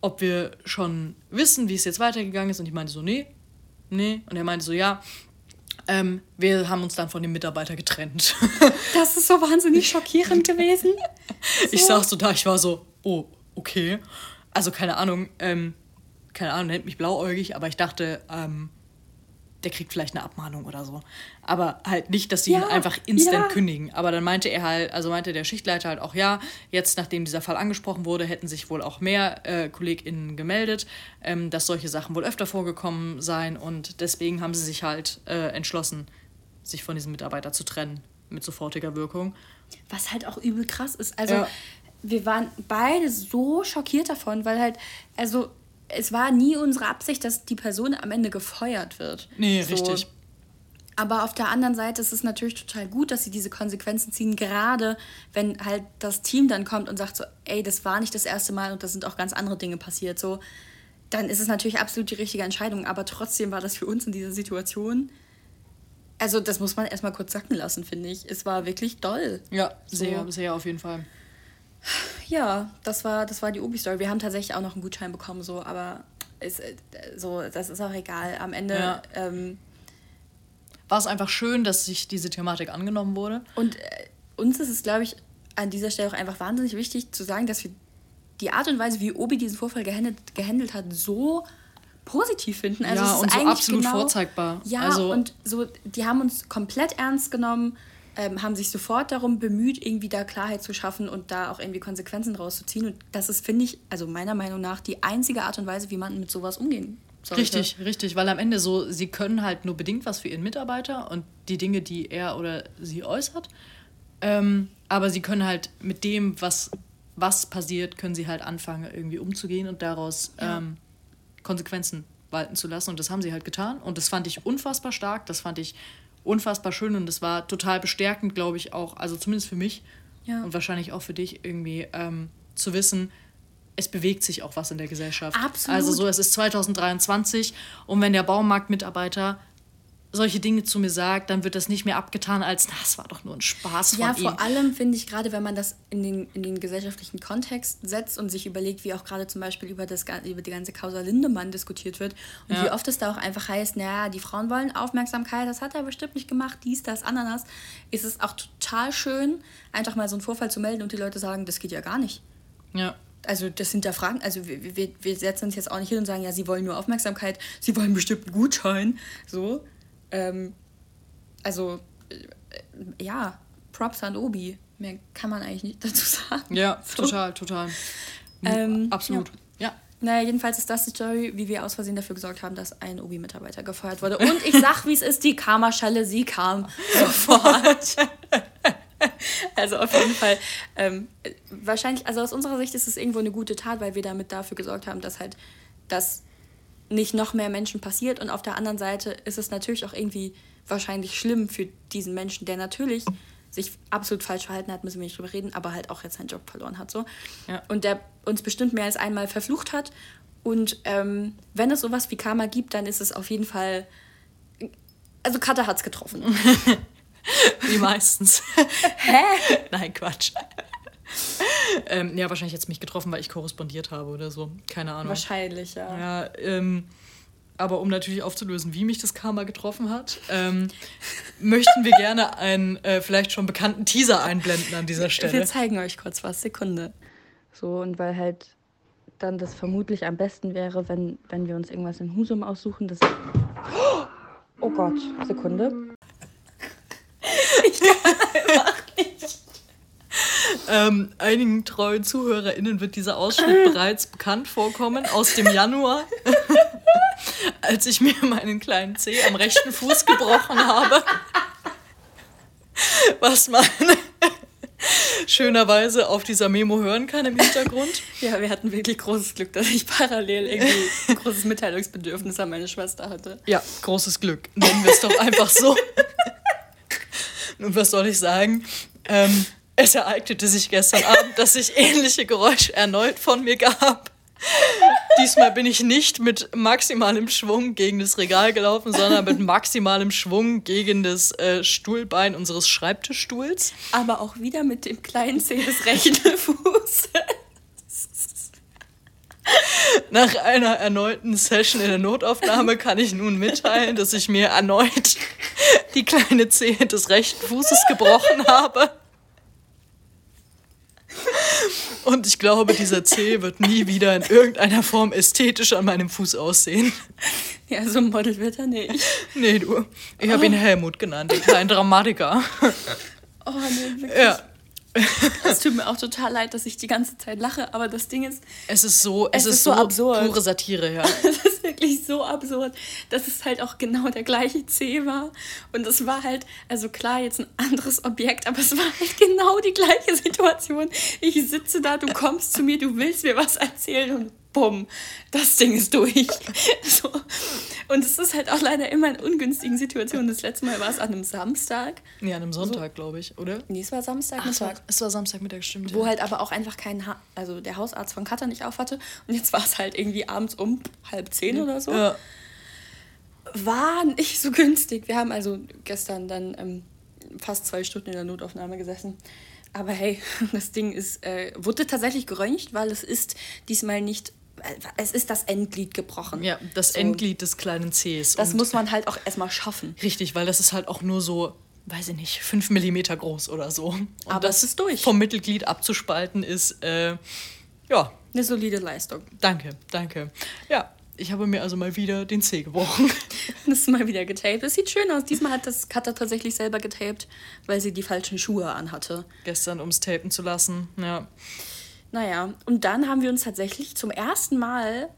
ob wir schon wissen, wie es jetzt weitergegangen ist. Und ich meinte so, nee, nee. Und er meinte so, ja, ähm, wir haben uns dann von dem Mitarbeiter getrennt. Das ist so wahnsinnig schockierend gewesen. So. Ich saß so da, ich war so, oh, okay. Also keine Ahnung, ähm, keine Ahnung, nennt mich blauäugig, aber ich dachte, ähm, der kriegt vielleicht eine Abmahnung oder so. Aber halt nicht, dass sie ja, ihn einfach instant ja. kündigen. Aber dann meinte er halt, also meinte der Schichtleiter halt auch, ja, jetzt nachdem dieser Fall angesprochen wurde, hätten sich wohl auch mehr äh, KollegInnen gemeldet, ähm, dass solche Sachen wohl öfter vorgekommen seien und deswegen haben sie sich halt äh, entschlossen, sich von diesem Mitarbeiter zu trennen mit sofortiger Wirkung. Was halt auch übel krass ist. Also ja. wir waren beide so schockiert davon, weil halt, also es war nie unsere Absicht, dass die Person am Ende gefeuert wird. Nee, so. richtig. Aber auf der anderen Seite ist es natürlich total gut, dass sie diese Konsequenzen ziehen, gerade wenn halt das Team dann kommt und sagt so, ey, das war nicht das erste Mal und da sind auch ganz andere Dinge passiert. So, dann ist es natürlich absolut die richtige Entscheidung. Aber trotzdem war das für uns in dieser Situation. Also, das muss man erstmal kurz sacken lassen, finde ich. Es war wirklich doll. Ja, sehr, so. sehr auf jeden Fall. Ja, das war, das war die Obi-Story. Wir haben tatsächlich auch noch einen Gutschein bekommen, so, aber ist, äh, so, das ist auch egal. Am Ende. Ja. Ähm, war es einfach schön, dass sich diese Thematik angenommen wurde. Und äh, uns ist es, glaube ich, an dieser Stelle auch einfach wahnsinnig wichtig zu sagen, dass wir die Art und Weise, wie Obi diesen Vorfall gehandelt, gehandelt hat, so positiv finden. Also ja, und so absolut genau, vorzeigbar. Ja, also, und so, die haben uns komplett ernst genommen ähm, haben sich sofort darum bemüht, irgendwie da Klarheit zu schaffen und da auch irgendwie Konsequenzen rauszuziehen. Und das ist, finde ich, also meiner Meinung nach die einzige Art und Weise, wie man mit sowas umgehen sollte. Richtig, richtig, weil am Ende so, sie können halt nur bedingt was für ihren Mitarbeiter und die Dinge, die er oder sie äußert. Ähm, aber sie können halt mit dem, was, was passiert, können sie halt anfangen, irgendwie umzugehen und daraus ja. ähm, Konsequenzen walten zu lassen. Und das haben sie halt getan. Und das fand ich unfassbar stark. Das fand ich unfassbar schön und es war total bestärkend, glaube ich, auch, also zumindest für mich ja. und wahrscheinlich auch für dich irgendwie ähm, zu wissen, es bewegt sich auch was in der Gesellschaft. Absolut. Also so, es ist 2023 und wenn der Baumarktmitarbeiter solche Dinge zu mir sagt, dann wird das nicht mehr abgetan als, na, es war doch nur ein Spaß von Ja, vor allem finde ich gerade, wenn man das in den, in den gesellschaftlichen Kontext setzt und sich überlegt, wie auch gerade zum Beispiel über, das, über die ganze Causa Lindemann diskutiert wird und ja. wie oft es da auch einfach heißt, naja, die Frauen wollen Aufmerksamkeit, das hat er bestimmt nicht gemacht, dies, das, Ananas, ist es auch total schön, einfach mal so einen Vorfall zu melden und die Leute sagen, das geht ja gar nicht. Ja also das sind ja Fragen, also wir, wir, wir setzen uns jetzt auch nicht hin und sagen, ja, sie wollen nur Aufmerksamkeit, sie wollen bestimmt einen Gutschein, so, ähm, also, äh, ja, Props an Obi. Mehr kann man eigentlich nicht dazu sagen. Ja, so. total, total. Ähm, Absolut. Ja. ja. Naja, jedenfalls ist das die Story, wie wir aus Versehen dafür gesorgt haben, dass ein Obi-Mitarbeiter gefeuert wurde. Und ich sag, wie es ist, die Karma-Schelle, sie kam sofort. also auf jeden Fall, ähm, wahrscheinlich, also aus unserer Sicht ist es irgendwo eine gute Tat, weil wir damit dafür gesorgt haben, dass halt das nicht noch mehr Menschen passiert. Und auf der anderen Seite ist es natürlich auch irgendwie wahrscheinlich schlimm für diesen Menschen, der natürlich sich absolut falsch verhalten hat, müssen wir nicht drüber reden, aber halt auch jetzt seinen Job verloren hat. So. Ja. Und der uns bestimmt mehr als einmal verflucht hat. Und ähm, wenn es sowas wie Karma gibt, dann ist es auf jeden Fall. Also Katha hat es getroffen. wie meistens. Hä? Nein, Quatsch. ähm, ja, wahrscheinlich jetzt mich getroffen, weil ich korrespondiert habe oder so. Keine Ahnung. Wahrscheinlich, ja. Ja, ähm, aber um natürlich aufzulösen, wie mich das Karma getroffen hat, ähm, möchten wir gerne einen äh, vielleicht schon bekannten Teaser einblenden an dieser Stelle. Wir zeigen euch kurz was, Sekunde. So, und weil halt dann das vermutlich am besten wäre, wenn, wenn wir uns irgendwas in Husum aussuchen. Das oh Gott, Sekunde. Ich kann. Ähm, einigen treuen ZuhörerInnen wird dieser Ausschnitt bereits bekannt vorkommen aus dem Januar, als ich mir meinen kleinen Zeh am rechten Fuß gebrochen habe. Was man schönerweise auf dieser Memo hören kann im Hintergrund. Ja, wir hatten wirklich großes Glück, dass ich parallel irgendwie ein großes Mitteilungsbedürfnis an meine Schwester hatte. Ja, großes Glück. Nennen wir es doch einfach so. Und was soll ich sagen? Ähm, Es ereignete sich gestern Abend, dass ich ähnliche Geräusche erneut von mir gab. Diesmal bin ich nicht mit maximalem Schwung gegen das Regal gelaufen, sondern mit maximalem Schwung gegen das äh, Stuhlbein unseres Schreibtischstuhls. Aber auch wieder mit dem kleinen Zeh des rechten Fußes. Nach einer erneuten Session in der Notaufnahme kann ich nun mitteilen, dass ich mir erneut die kleine Zehe des rechten Fußes gebrochen habe. Und ich glaube, dieser Zeh wird nie wieder in irgendeiner Form ästhetisch an meinem Fuß aussehen. Ja, so ein Model wird er nicht. Nee, du. Ich habe ihn Helmut genannt, den kleinen Dramatiker. Oh, nee, wirklich. Ja. Es tut mir auch total leid, dass ich die ganze Zeit lache, aber das Ding ist. Es ist so, es, es ist, ist, so, absurd. pure Satire, ja. Ist wirklich so absurd, dass es halt auch genau der gleiche C war. Und es war halt, also klar, jetzt ein anderes Objekt, aber es war halt genau die gleiche Situation. Ich sitze da, du kommst zu mir, du willst mir was erzählen und bumm, das Ding ist durch. so. Und es ist halt auch leider immer in ungünstigen Situationen. Das letzte Mal war es an einem Samstag. Nee, an einem Sonntag, so. glaube ich, oder? Nee, es war Samstag. Es, war, es war Samstagmittag, stimmt. Wo ja. halt aber auch einfach kein, ha also der Hausarzt von Katar nicht auf hatte. Und jetzt war es halt irgendwie abends um halb zehn oder so. Ja. War nicht so günstig. Wir haben also gestern dann ähm, fast zwei Stunden in der Notaufnahme gesessen. Aber hey, das Ding ist, äh, wurde tatsächlich geröntgt, weil es ist diesmal nicht es ist das Endglied gebrochen. Ja, das so. Endglied des kleinen Cs. Das muss man halt auch erstmal schaffen. Richtig, weil das ist halt auch nur so, weiß ich nicht, fünf Millimeter groß oder so. Und Aber das ist durch. Vom Mittelglied abzuspalten ist, äh, ja. Eine solide Leistung. Danke, danke. Ja, ich habe mir also mal wieder den C gebrochen. Das ist mal wieder getaped. Das sieht schön aus. Diesmal hat das Cutter tatsächlich selber getaped, weil sie die falschen Schuhe anhatte. Gestern, um es tapen zu lassen, ja. Naja, und dann haben wir uns tatsächlich zum ersten Mal,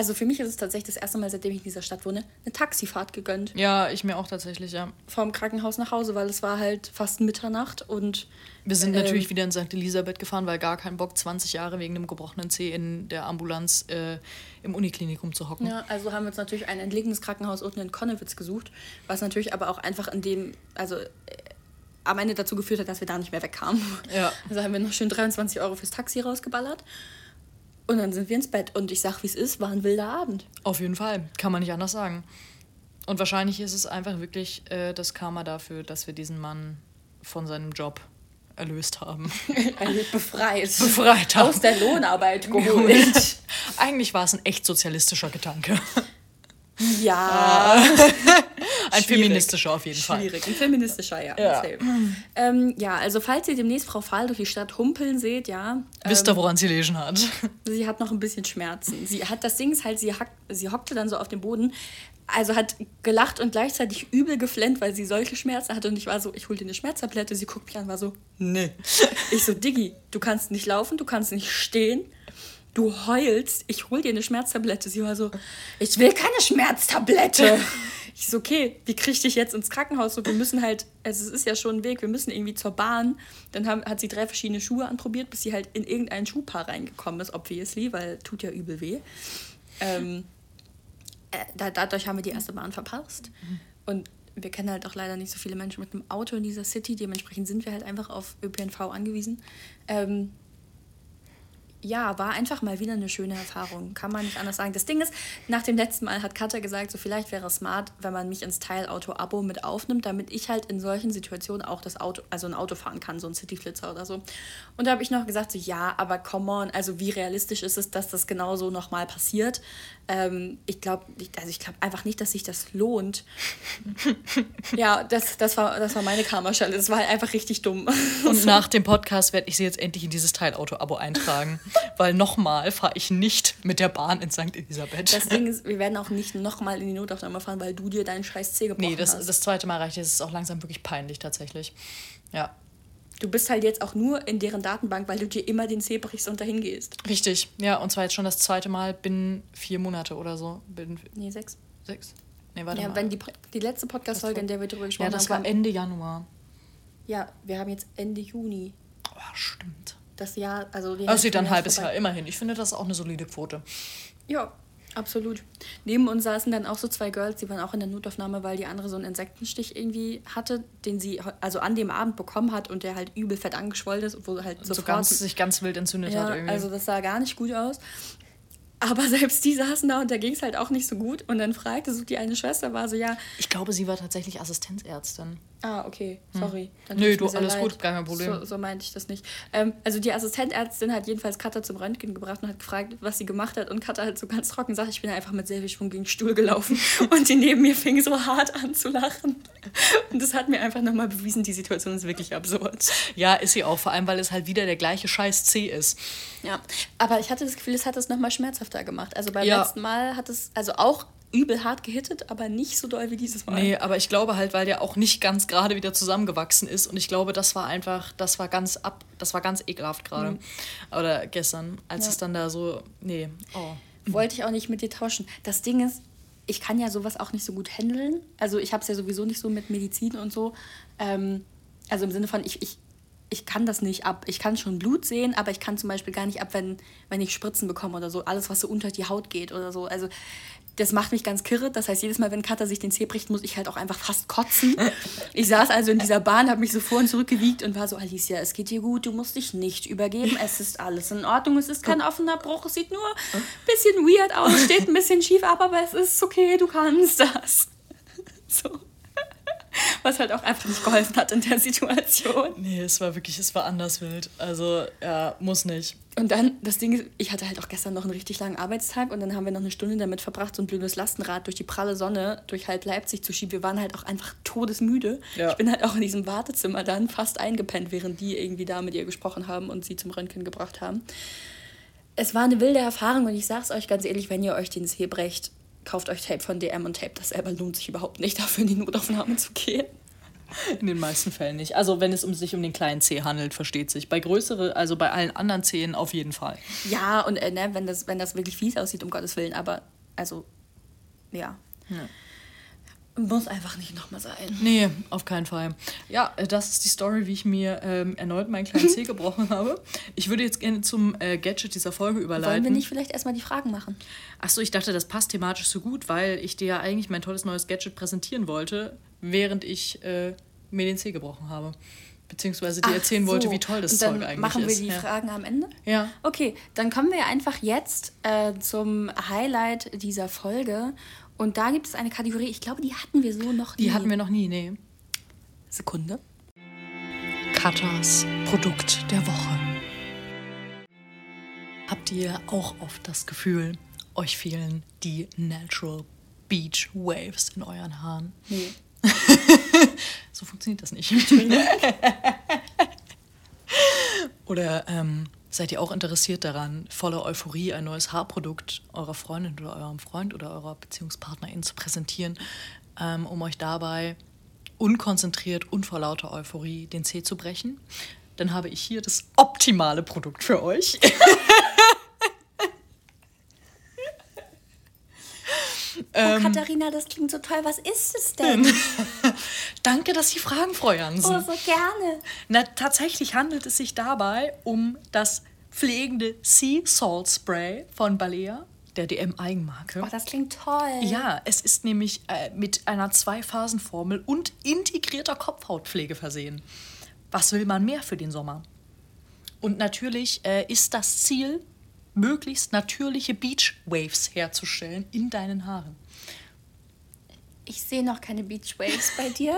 also für mich ist es tatsächlich das erste Mal, seitdem ich in dieser Stadt wohne, eine Taxifahrt gegönnt. Ja, ich mir auch tatsächlich, ja. Vom Krankenhaus nach Hause, weil es war halt fast Mitternacht und. Wir sind äh, natürlich wieder in St. Elisabeth gefahren, weil gar kein Bock, 20 Jahre wegen einem gebrochenen Zeh in der Ambulanz äh, im Uniklinikum zu hocken. Ja, also haben wir uns natürlich ein entlegenes Krankenhaus unten in Konnewitz gesucht, was natürlich aber auch einfach in dem, also äh, am Ende dazu geführt hat, dass wir da nicht mehr wegkamen. Ja. Also haben wir noch schön 23 Euro fürs Taxi rausgeballert. Und dann sind wir ins Bett. Und ich sag, wie es ist, war ein wilder Abend. Auf jeden Fall. Kann man nicht anders sagen. Und wahrscheinlich ist es einfach wirklich äh, das Karma dafür, dass wir diesen Mann von seinem Job erlöst haben. Befreit. Befreit haben. Aus der Lohnarbeit geholt. Eigentlich war es ein echt sozialistischer Gedanke. Ja. Ein Schwierig. feministischer auf jeden Fall. Schwierig. Ein feministischer, ja. Ja. Ähm, ja, also falls ihr demnächst Frau Fahl durch die Stadt humpeln seht, ja. Wisst ihr, ähm, woran sie lesen hat? Sie hat noch ein bisschen Schmerzen. Sie hat das Ding ist halt, sie, hack, sie hockte dann so auf dem Boden, also hat gelacht und gleichzeitig übel geflennt, weil sie solche Schmerzen hatte. Und ich war so, ich hol dir eine Schmerztablette. Sie guckt mich an, war so, nee. Ich so, Diggi, du kannst nicht laufen, du kannst nicht stehen du heulst, ich hol dir eine Schmerztablette. Sie war so, ich will keine Schmerztablette. ich so, okay, wie kriege ich dich jetzt ins Krankenhaus? So, wir müssen halt, also es ist ja schon ein Weg, wir müssen irgendwie zur Bahn. Dann haben, hat sie drei verschiedene Schuhe anprobiert, bis sie halt in irgendein Schuhpaar reingekommen ist, obviously, weil tut ja übel weh. Ähm, äh, da, dadurch haben wir die erste Bahn verpasst. Und wir kennen halt auch leider nicht so viele Menschen mit einem Auto in dieser City. Dementsprechend sind wir halt einfach auf ÖPNV angewiesen. Ähm, ja, war einfach mal wieder eine schöne Erfahrung. Kann man nicht anders sagen. Das Ding ist, nach dem letzten Mal hat Katja gesagt, so vielleicht wäre es smart, wenn man mich ins Teilauto-Abo mit aufnimmt, damit ich halt in solchen Situationen auch das Auto, also ein Auto fahren kann, so ein Cityflitzer oder so. Und da habe ich noch gesagt, so ja, aber come on, also wie realistisch ist es, dass das genauso nochmal passiert? Ähm, ich glaube, also ich glaube einfach nicht, dass sich das lohnt. ja, das, das, war, das war meine Karma-Stelle. Das war halt einfach richtig dumm. Und nach dem Podcast werde ich sie jetzt endlich in dieses Teilauto-Abo eintragen weil nochmal fahre ich nicht mit der Bahn in St. Elisabeth. Das Ding ist, wir werden auch nicht nochmal in die Notaufnahme fahren, weil du dir deinen scheiß Zeh gebrochen nee, das, hast. das zweite Mal reicht. Das ist auch langsam wirklich peinlich tatsächlich. Ja. Du bist halt jetzt auch nur in deren Datenbank, weil du dir immer den Zeh brichst und dahin gehst. Richtig, ja. Und zwar jetzt schon das zweite Mal binnen vier Monate oder so. Binnen nee, sechs. Sechs? Nee, warte ja, mal. wenn die, die letzte Podcast-Folge, in der wir darüber gesprochen haben. Ja, das war Ende Januar. Ja, wir haben jetzt Ende Juni. Oh, stimmt das Jahr, also die also sieht dann ein halbes Jahr immerhin. Ich finde das auch eine solide Quote. Ja, Absolut. Neben uns saßen dann auch so zwei Girls, die waren auch in der Notaufnahme, weil die andere so einen Insektenstich irgendwie hatte, den sie also an dem Abend bekommen hat und der halt übel fett angeschwollen ist, wo halt so ganz, sich ganz wild entzündet ja, hat irgendwie. Also das sah gar nicht gut aus. Aber selbst die saßen da und da ging es halt auch nicht so gut. Und dann fragte so die eine Schwester, war so, ja. Ich glaube, sie war tatsächlich Assistenzärztin. Ah, okay, hm. sorry. Hm. Nö, du, alles leid. gut, gar kein Problem. So, so meinte ich das nicht. Ähm, also die Assistenzärztin hat jedenfalls Katha zum Röntgen gebracht und hat gefragt, was sie gemacht hat. Und Katha hat so ganz trocken gesagt, ich bin einfach mit sehr viel Schwung gegen den Stuhl gelaufen. und die neben mir fing so hart an zu lachen. Und das hat mir einfach nochmal bewiesen, die Situation ist wirklich absurd. Ja, ist sie auch, vor allem, weil es halt wieder der gleiche Scheiß C ist. Ja, aber ich hatte das Gefühl, es hat es nochmal schmerzhafter gemacht. Also beim ja. letzten Mal hat es, also auch übel hart gehittet, aber nicht so doll wie dieses Mal. Nee, aber ich glaube halt, weil der auch nicht ganz gerade wieder zusammengewachsen ist und ich glaube, das war einfach, das war ganz ab, das war ganz ekelhaft gerade. Mhm. Oder gestern, als ja. es dann da so, nee, oh. Wollte ich auch nicht mit dir tauschen. Das Ding ist, ich kann ja sowas auch nicht so gut handeln. Also ich habe es ja sowieso nicht so mit Medizin und so. Ähm, also im Sinne von, ich, ich, ich kann das nicht ab. Ich kann schon Blut sehen, aber ich kann zum Beispiel gar nicht ab, wenn, wenn ich Spritzen bekomme oder so. Alles, was so unter die Haut geht oder so. Also das macht mich ganz kirre. Das heißt, jedes Mal, wenn Katha sich den Zeh bricht, muss ich halt auch einfach fast kotzen. Ich saß also in dieser Bahn, habe mich so vor und zurück gewiegt und war so, Alicia, es geht dir gut, du musst dich nicht übergeben, es ist alles in Ordnung, es ist kein offener Bruch, es sieht nur ein bisschen weird aus, steht ein bisschen schief ab, aber es ist okay, du kannst das. So. Was halt auch einfach nicht geholfen hat in der Situation. Nee, es war wirklich, es war anders wild. Also, ja, muss nicht. Und dann, das Ding ist, ich hatte halt auch gestern noch einen richtig langen Arbeitstag und dann haben wir noch eine Stunde damit verbracht, so ein blödes Lastenrad durch die pralle Sonne durch halt Leipzig zu schieben. Wir waren halt auch einfach todesmüde. Ja. Ich bin halt auch in diesem Wartezimmer dann fast eingepennt, während die irgendwie da mit ihr gesprochen haben und sie zum Röntgen gebracht haben. Es war eine wilde Erfahrung und ich sag's euch ganz ehrlich, wenn ihr euch den Zeh brecht, kauft euch Tape von DM und Tape das selber lohnt sich überhaupt nicht, dafür in die Notaufnahme zu gehen. In den meisten Fällen nicht. Also wenn es um sich um den kleinen C handelt, versteht sich. Bei größeren, also bei allen anderen Zehen auf jeden Fall. Ja, und äh, ne, wenn, das, wenn das wirklich fies aussieht, um Gottes Willen, aber also, ja. ja. Muss einfach nicht nochmal sein. Nee, auf keinen Fall. Ja, äh, das ist die Story, wie ich mir ähm, erneut meinen kleinen Zeh gebrochen habe. Ich würde jetzt gerne zum äh, Gadget dieser Folge überleiten. Wollen wir nicht vielleicht erstmal die Fragen machen? Achso, ich dachte, das passt thematisch so gut, weil ich dir ja eigentlich mein tolles neues Gadget präsentieren wollte, während ich äh, mir den Zeh gebrochen habe. Beziehungsweise dir erzählen so. wollte, wie toll das Zeug eigentlich ist. Machen wir die ja. Fragen am Ende? Ja. Okay, dann kommen wir einfach jetzt äh, zum Highlight dieser Folge. Und da gibt es eine Kategorie, ich glaube, die hatten wir so noch nie. Die hatten wir noch nie, nee. Sekunde. Katas Produkt der Woche. Habt ihr auch oft das Gefühl, euch fehlen die Natural Beach Waves in euren Haaren? Nee. so funktioniert das nicht. Oder ähm, Seid ihr auch interessiert daran, voller Euphorie ein neues Haarprodukt eurer Freundin oder eurem Freund oder eurer Beziehungspartnerin zu präsentieren, ähm, um euch dabei unkonzentriert und vor lauter Euphorie den Zeh zu brechen? Dann habe ich hier das optimale Produkt für euch. Oh, ähm, Katharina, das klingt so toll. Was ist es denn? Danke, dass Sie fragen, Frau Jansen. Oh, so gerne. Na, tatsächlich handelt es sich dabei um das pflegende Sea Salt Spray von Balea, der DM-Eigenmarke. Oh, das klingt toll. Ja, es ist nämlich äh, mit einer Zwei-Phasen-Formel und integrierter Kopfhautpflege versehen. Was will man mehr für den Sommer? Und natürlich äh, ist das Ziel, möglichst natürliche Beach Waves herzustellen in deinen Haaren. Ich sehe noch keine Beach Waves bei dir.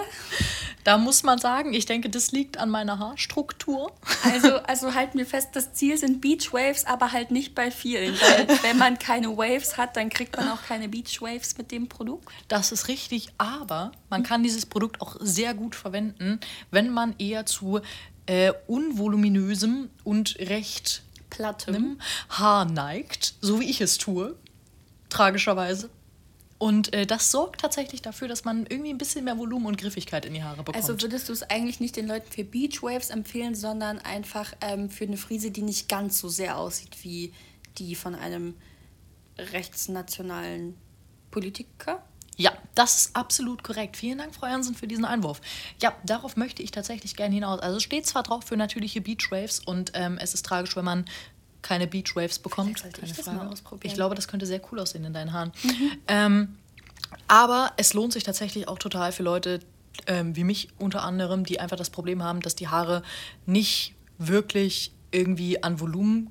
Da muss man sagen, ich denke, das liegt an meiner Haarstruktur. Also, also halten wir fest, das Ziel sind Beach Waves, aber halt nicht bei vielen. Weil wenn man keine Waves hat, dann kriegt man auch keine Beach Waves mit dem Produkt. Das ist richtig, aber man kann dieses Produkt auch sehr gut verwenden, wenn man eher zu äh, unvoluminösem und recht plattem Haar neigt, so wie ich es tue, tragischerweise. Und äh, das sorgt tatsächlich dafür, dass man irgendwie ein bisschen mehr Volumen und Griffigkeit in die Haare bekommt. Also würdest du es eigentlich nicht den Leuten für Beach Waves empfehlen, sondern einfach ähm, für eine Frise, die nicht ganz so sehr aussieht wie die von einem rechtsnationalen Politiker? Ja, das ist absolut korrekt. Vielen Dank, Frau Jansen, für diesen Einwurf. Ja, darauf möchte ich tatsächlich gerne hinaus. Also steht zwar drauf für natürliche Beach Waves und ähm, es ist tragisch, wenn man keine Beachwaves bekommt. Keine ich Frage. Ich glaube, das könnte sehr cool aussehen in deinen Haaren. Mhm. Ähm, aber es lohnt sich tatsächlich auch total für Leute ähm, wie mich unter anderem, die einfach das Problem haben, dass die Haare nicht wirklich irgendwie an Volumen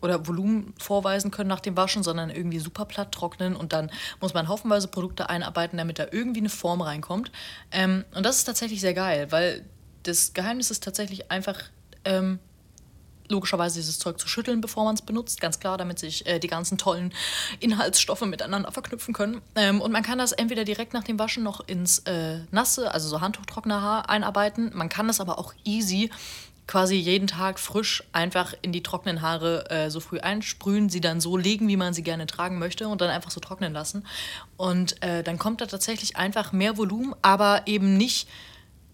oder Volumen vorweisen können nach dem Waschen, sondern irgendwie super platt trocknen und dann muss man haufenweise Produkte einarbeiten, damit da irgendwie eine Form reinkommt. Ähm, und das ist tatsächlich sehr geil, weil das Geheimnis ist tatsächlich einfach ähm, logischerweise dieses Zeug zu schütteln, bevor man es benutzt, ganz klar, damit sich äh, die ganzen tollen Inhaltsstoffe miteinander verknüpfen können. Ähm, und man kann das entweder direkt nach dem Waschen noch ins äh, nasse, also so handtuchtrockene Haar einarbeiten. Man kann das aber auch easy quasi jeden Tag frisch einfach in die trockenen Haare äh, so früh einsprühen, sie dann so legen, wie man sie gerne tragen möchte und dann einfach so trocknen lassen. Und äh, dann kommt da tatsächlich einfach mehr Volumen, aber eben nicht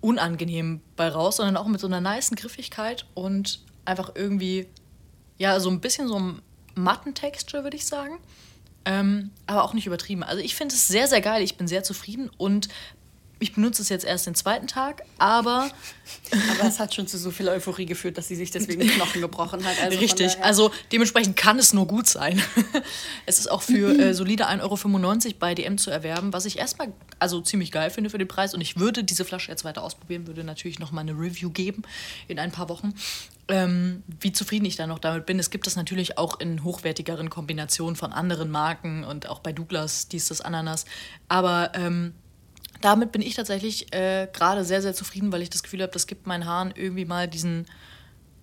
unangenehm bei raus, sondern auch mit so einer niceen Griffigkeit und einfach irgendwie, ja, so ein bisschen so ein Matten-Texture, würde ich sagen. Ähm, aber auch nicht übertrieben. Also ich finde es sehr, sehr geil. Ich bin sehr zufrieden und ich benutze es jetzt erst den zweiten Tag, aber. Aber es hat schon zu so viel Euphorie geführt, dass sie sich deswegen die Knochen gebrochen hat. Also Richtig, also dementsprechend kann es nur gut sein. es ist auch für äh, solide 1,95 Euro bei DM zu erwerben, was ich erstmal also ziemlich geil finde für den Preis. Und ich würde diese Flasche jetzt weiter ausprobieren, würde natürlich nochmal eine Review geben in ein paar Wochen. Ähm, wie zufrieden ich da noch damit bin. Es gibt das natürlich auch in hochwertigeren Kombinationen von anderen Marken und auch bei Douglas, dies, das Ananas. Aber. Ähm, damit bin ich tatsächlich äh, gerade sehr, sehr zufrieden, weil ich das Gefühl habe, das gibt meinen Haaren irgendwie mal diesen,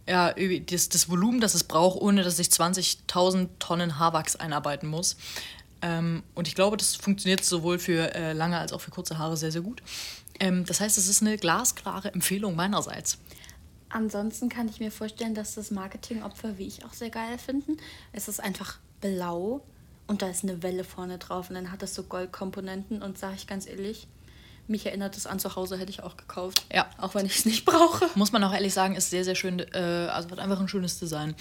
ja, das, das Volumen, das es braucht, ohne dass ich 20.000 Tonnen Haarwachs einarbeiten muss. Ähm, und ich glaube, das funktioniert sowohl für äh, lange als auch für kurze Haare sehr, sehr gut. Ähm, das heißt, es ist eine glasklare Empfehlung meinerseits. Ansonsten kann ich mir vorstellen, dass das Marketingopfer, wie ich auch sehr geil finden, es ist einfach blau und da ist eine Welle vorne drauf und dann hat das so Goldkomponenten und sage ich ganz ehrlich, mich erinnert es an zu Hause, hätte ich auch gekauft. Ja. Auch wenn ich es nicht brauche. Muss man auch ehrlich sagen, ist sehr, sehr schön. Äh, also hat einfach ein schönes Design.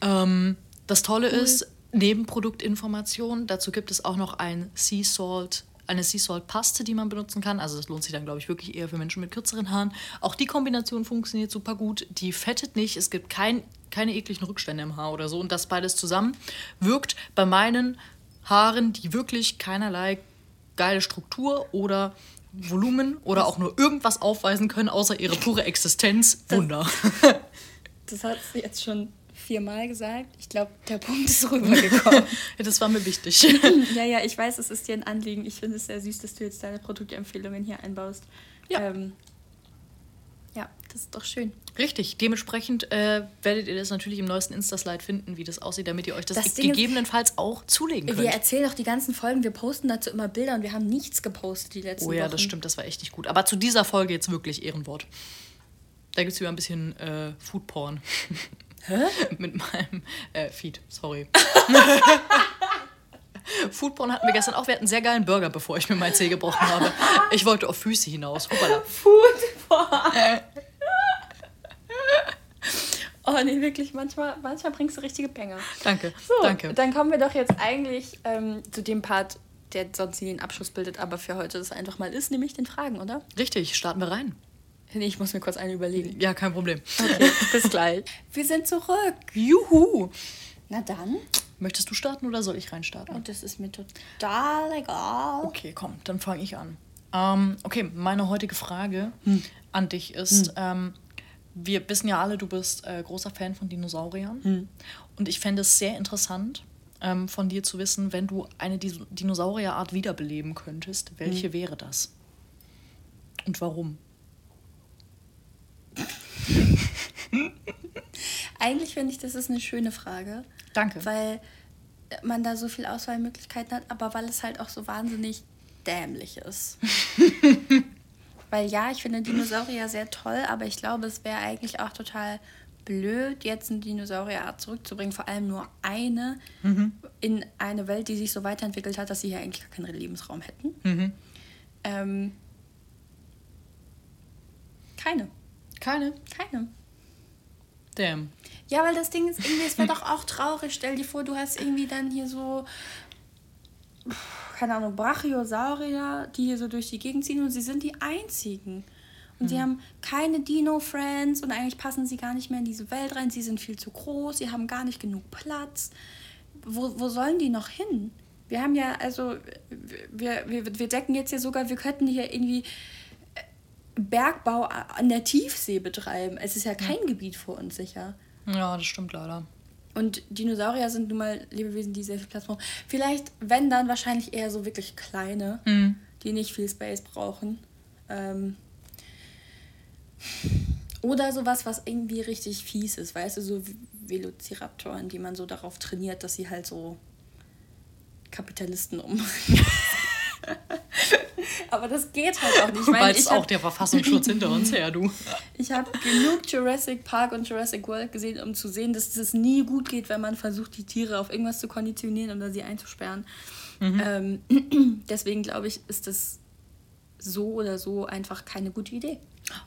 Ähm, das Tolle cool. ist, Nebenproduktinformation, dazu gibt es auch noch ein Sea Salt eine Sea Salt Paste, die man benutzen kann. Also das lohnt sich dann, glaube ich, wirklich eher für Menschen mit kürzeren Haaren. Auch die Kombination funktioniert super gut. Die fettet nicht. Es gibt kein, keine ekligen Rückstände im Haar oder so. Und das beides zusammen wirkt bei meinen Haaren, die wirklich keinerlei geile Struktur oder Volumen oder auch nur irgendwas aufweisen können, außer ihre pure Existenz. Wunder. Das, das hat sie jetzt schon viermal gesagt. Ich glaube, der Punkt ist rübergekommen. ja, das war mir wichtig. ja, ja, ich weiß, es ist dir ein Anliegen. Ich finde es sehr süß, dass du jetzt deine Produktempfehlungen hier einbaust. Ja. Ähm, ja, das ist doch schön. Richtig. Dementsprechend äh, werdet ihr das natürlich im neuesten Insta-Slide finden, wie das aussieht, damit ihr euch das, das gegebenenfalls ist, auch zulegen könnt. Wir erzählen auch die ganzen Folgen, wir posten dazu immer Bilder und wir haben nichts gepostet die letzten Wochen. Oh ja, Wochen. das stimmt, das war echt nicht gut. Aber zu dieser Folge jetzt wirklich Ehrenwort. Da gibt es wieder ein bisschen äh, Foodporn. Hä? Mit meinem äh, Feed, sorry. Foodporn hatten wir gestern auch. Wir hatten einen sehr geilen Burger, bevor ich mir mein Zeh gebrochen habe. Ich wollte auf Füße hinaus. Hoppala. Foodporn. Oh nee, wirklich, manchmal, manchmal bringst du richtige Banger. Danke, so, danke. Dann kommen wir doch jetzt eigentlich ähm, zu dem Part, der sonst nie den Abschluss bildet, aber für heute das einfach mal ist, nämlich den Fragen, oder? Richtig, starten wir rein. Nee, ich muss mir kurz eine überlegen. Ja, kein Problem. Okay, bis gleich. Wir sind zurück. Juhu. Na dann. Möchtest du starten oder soll ich reinstarten? Oh, das ist mir total egal. Okay, komm, dann fange ich an. Ähm, okay, meine heutige Frage hm. An dich ist, hm. ähm, wir wissen ja alle, du bist äh, großer Fan von Dinosauriern. Hm. Und ich fände es sehr interessant, ähm, von dir zu wissen, wenn du eine Dis Dinosaurierart wiederbeleben könntest, welche hm. wäre das? Und warum? Eigentlich finde ich, das ist eine schöne Frage. Danke. Weil man da so viele Auswahlmöglichkeiten hat, aber weil es halt auch so wahnsinnig dämlich ist. weil ja, ich finde Dinosaurier sehr toll, aber ich glaube, es wäre eigentlich auch total blöd, jetzt eine Dinosaurierart zurückzubringen, vor allem nur eine mhm. in eine Welt, die sich so weiterentwickelt hat, dass sie hier eigentlich gar keinen Lebensraum hätten. Mhm. Ähm, keine. Keine? Keine. Damn. Ja, weil das Ding ist irgendwie, es wäre doch auch traurig. Stell dir vor, du hast irgendwie dann hier so, keine Ahnung, Brachiosaurier, die hier so durch die Gegend ziehen und sie sind die einzigen. Und mhm. sie haben keine Dino-Friends und eigentlich passen sie gar nicht mehr in diese Welt rein. Sie sind viel zu groß, sie haben gar nicht genug Platz. Wo, wo sollen die noch hin? Wir haben ja, also, wir, wir, wir decken jetzt ja sogar, wir könnten hier irgendwie äh, Bergbau an der Tiefsee betreiben. Es ist ja kein ja. Gebiet vor uns sicher. Ja, das stimmt leider. Und Dinosaurier sind nun mal Lebewesen, die sehr viel Platz brauchen. Vielleicht, wenn dann, wahrscheinlich eher so wirklich kleine, mhm. die nicht viel Space brauchen. Ähm oder sowas, was irgendwie richtig fies ist, weißt du, so Velociraptoren, die man so darauf trainiert, dass sie halt so Kapitalisten um. Aber das geht halt auch nicht. Weil es auch der Verfassungsschutz hinter uns her, du. Ich habe genug Jurassic Park und Jurassic World gesehen, um zu sehen, dass es nie gut geht, wenn man versucht, die Tiere auf irgendwas zu konditionieren oder sie einzusperren. Mhm. Ähm, deswegen glaube ich, ist das so oder so einfach keine gute Idee.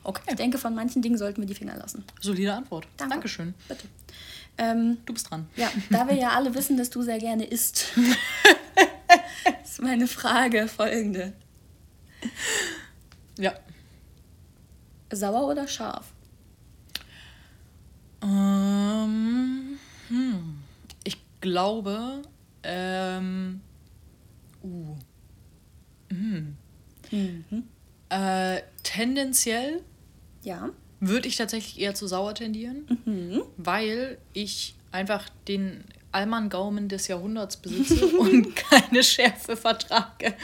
Okay. Ich denke, von manchen Dingen sollten wir die Finger lassen. Solide Antwort. Danke. Dankeschön. Bitte. Ähm, du bist dran. Ja, da wir ja alle wissen, dass du sehr gerne isst, ist meine Frage folgende. Ja. Sauer oder scharf? Ähm, hm. Ich glaube, ähm, uh. Mhm. Mhm. Äh, tendenziell ja. würde ich tatsächlich eher zu sauer tendieren, mhm. weil ich einfach den Allmann-Gaumen des Jahrhunderts besitze und keine Schärfe vertrage.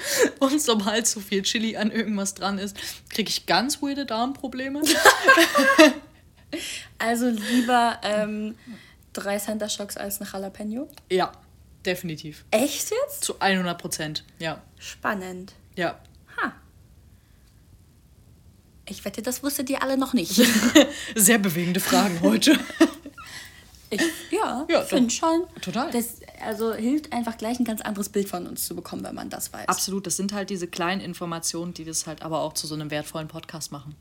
Und sobald zu viel Chili an irgendwas dran ist, kriege ich ganz weirde Darmprobleme. also lieber ähm, drei Center Shocks als ein Jalapeno? Ja, definitiv. Echt jetzt? Zu 100 Prozent, ja. Spannend. Ja. Ha. Ich wette, das wusstet ihr alle noch nicht. Sehr bewegende Fragen heute. Ich, ja, ja finde schon. Total. Das also hilft einfach gleich ein ganz anderes Bild von uns zu bekommen, wenn man das weiß. Absolut, das sind halt diese kleinen Informationen, die das halt aber auch zu so einem wertvollen Podcast machen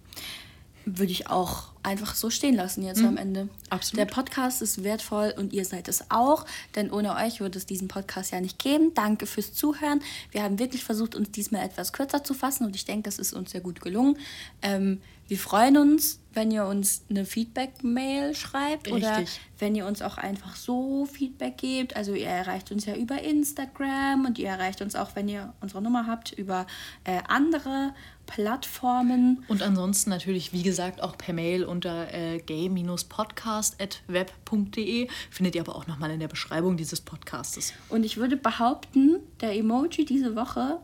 würde ich auch einfach so stehen lassen jetzt mhm. am Ende. Absolut. Der Podcast ist wertvoll und ihr seid es auch, denn ohne euch würde es diesen Podcast ja nicht geben. Danke fürs Zuhören. Wir haben wirklich versucht, uns diesmal etwas kürzer zu fassen und ich denke, das ist uns sehr gut gelungen. Ähm, wir freuen uns, wenn ihr uns eine Feedback-Mail schreibt Richtig. oder wenn ihr uns auch einfach so Feedback gebt. Also ihr erreicht uns ja über Instagram und ihr erreicht uns auch, wenn ihr unsere Nummer habt, über äh, andere Plattformen. Und ansonsten natürlich, wie gesagt, auch per Mail unter äh, gay-podcast.web.de. Findet ihr aber auch nochmal in der Beschreibung dieses Podcastes. Und ich würde behaupten, der Emoji diese Woche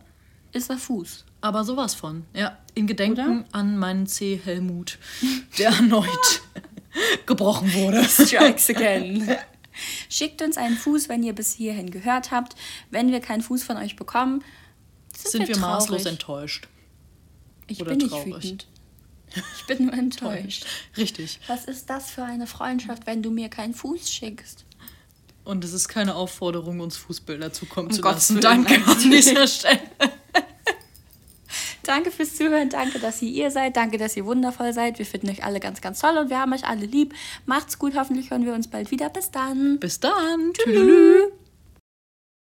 ist der Fuß. Aber sowas von, ja. In Gedenken Oder? an meinen C. Helmut, der erneut gebrochen wurde. Strikes again. Schickt uns einen Fuß, wenn ihr bis hierhin gehört habt. Wenn wir keinen Fuß von euch bekommen, sind, sind wir, wir maßlos enttäuscht. Ich Oder bin nicht traurig. wütend. Ich bin nur enttäuscht. Richtig. Was ist das für eine Freundschaft, wenn du mir keinen Fuß schickst? Und es ist keine Aufforderung, uns Fußbilder zukommen um zu Gottes lassen. Danke an dieser Stelle. danke fürs Zuhören, danke, dass ihr ihr seid, danke, dass ihr wundervoll seid. Wir finden euch alle ganz, ganz toll und wir haben euch alle lieb. Macht's gut, hoffentlich hören wir uns bald wieder. Bis dann. Bis dann. Tschüss.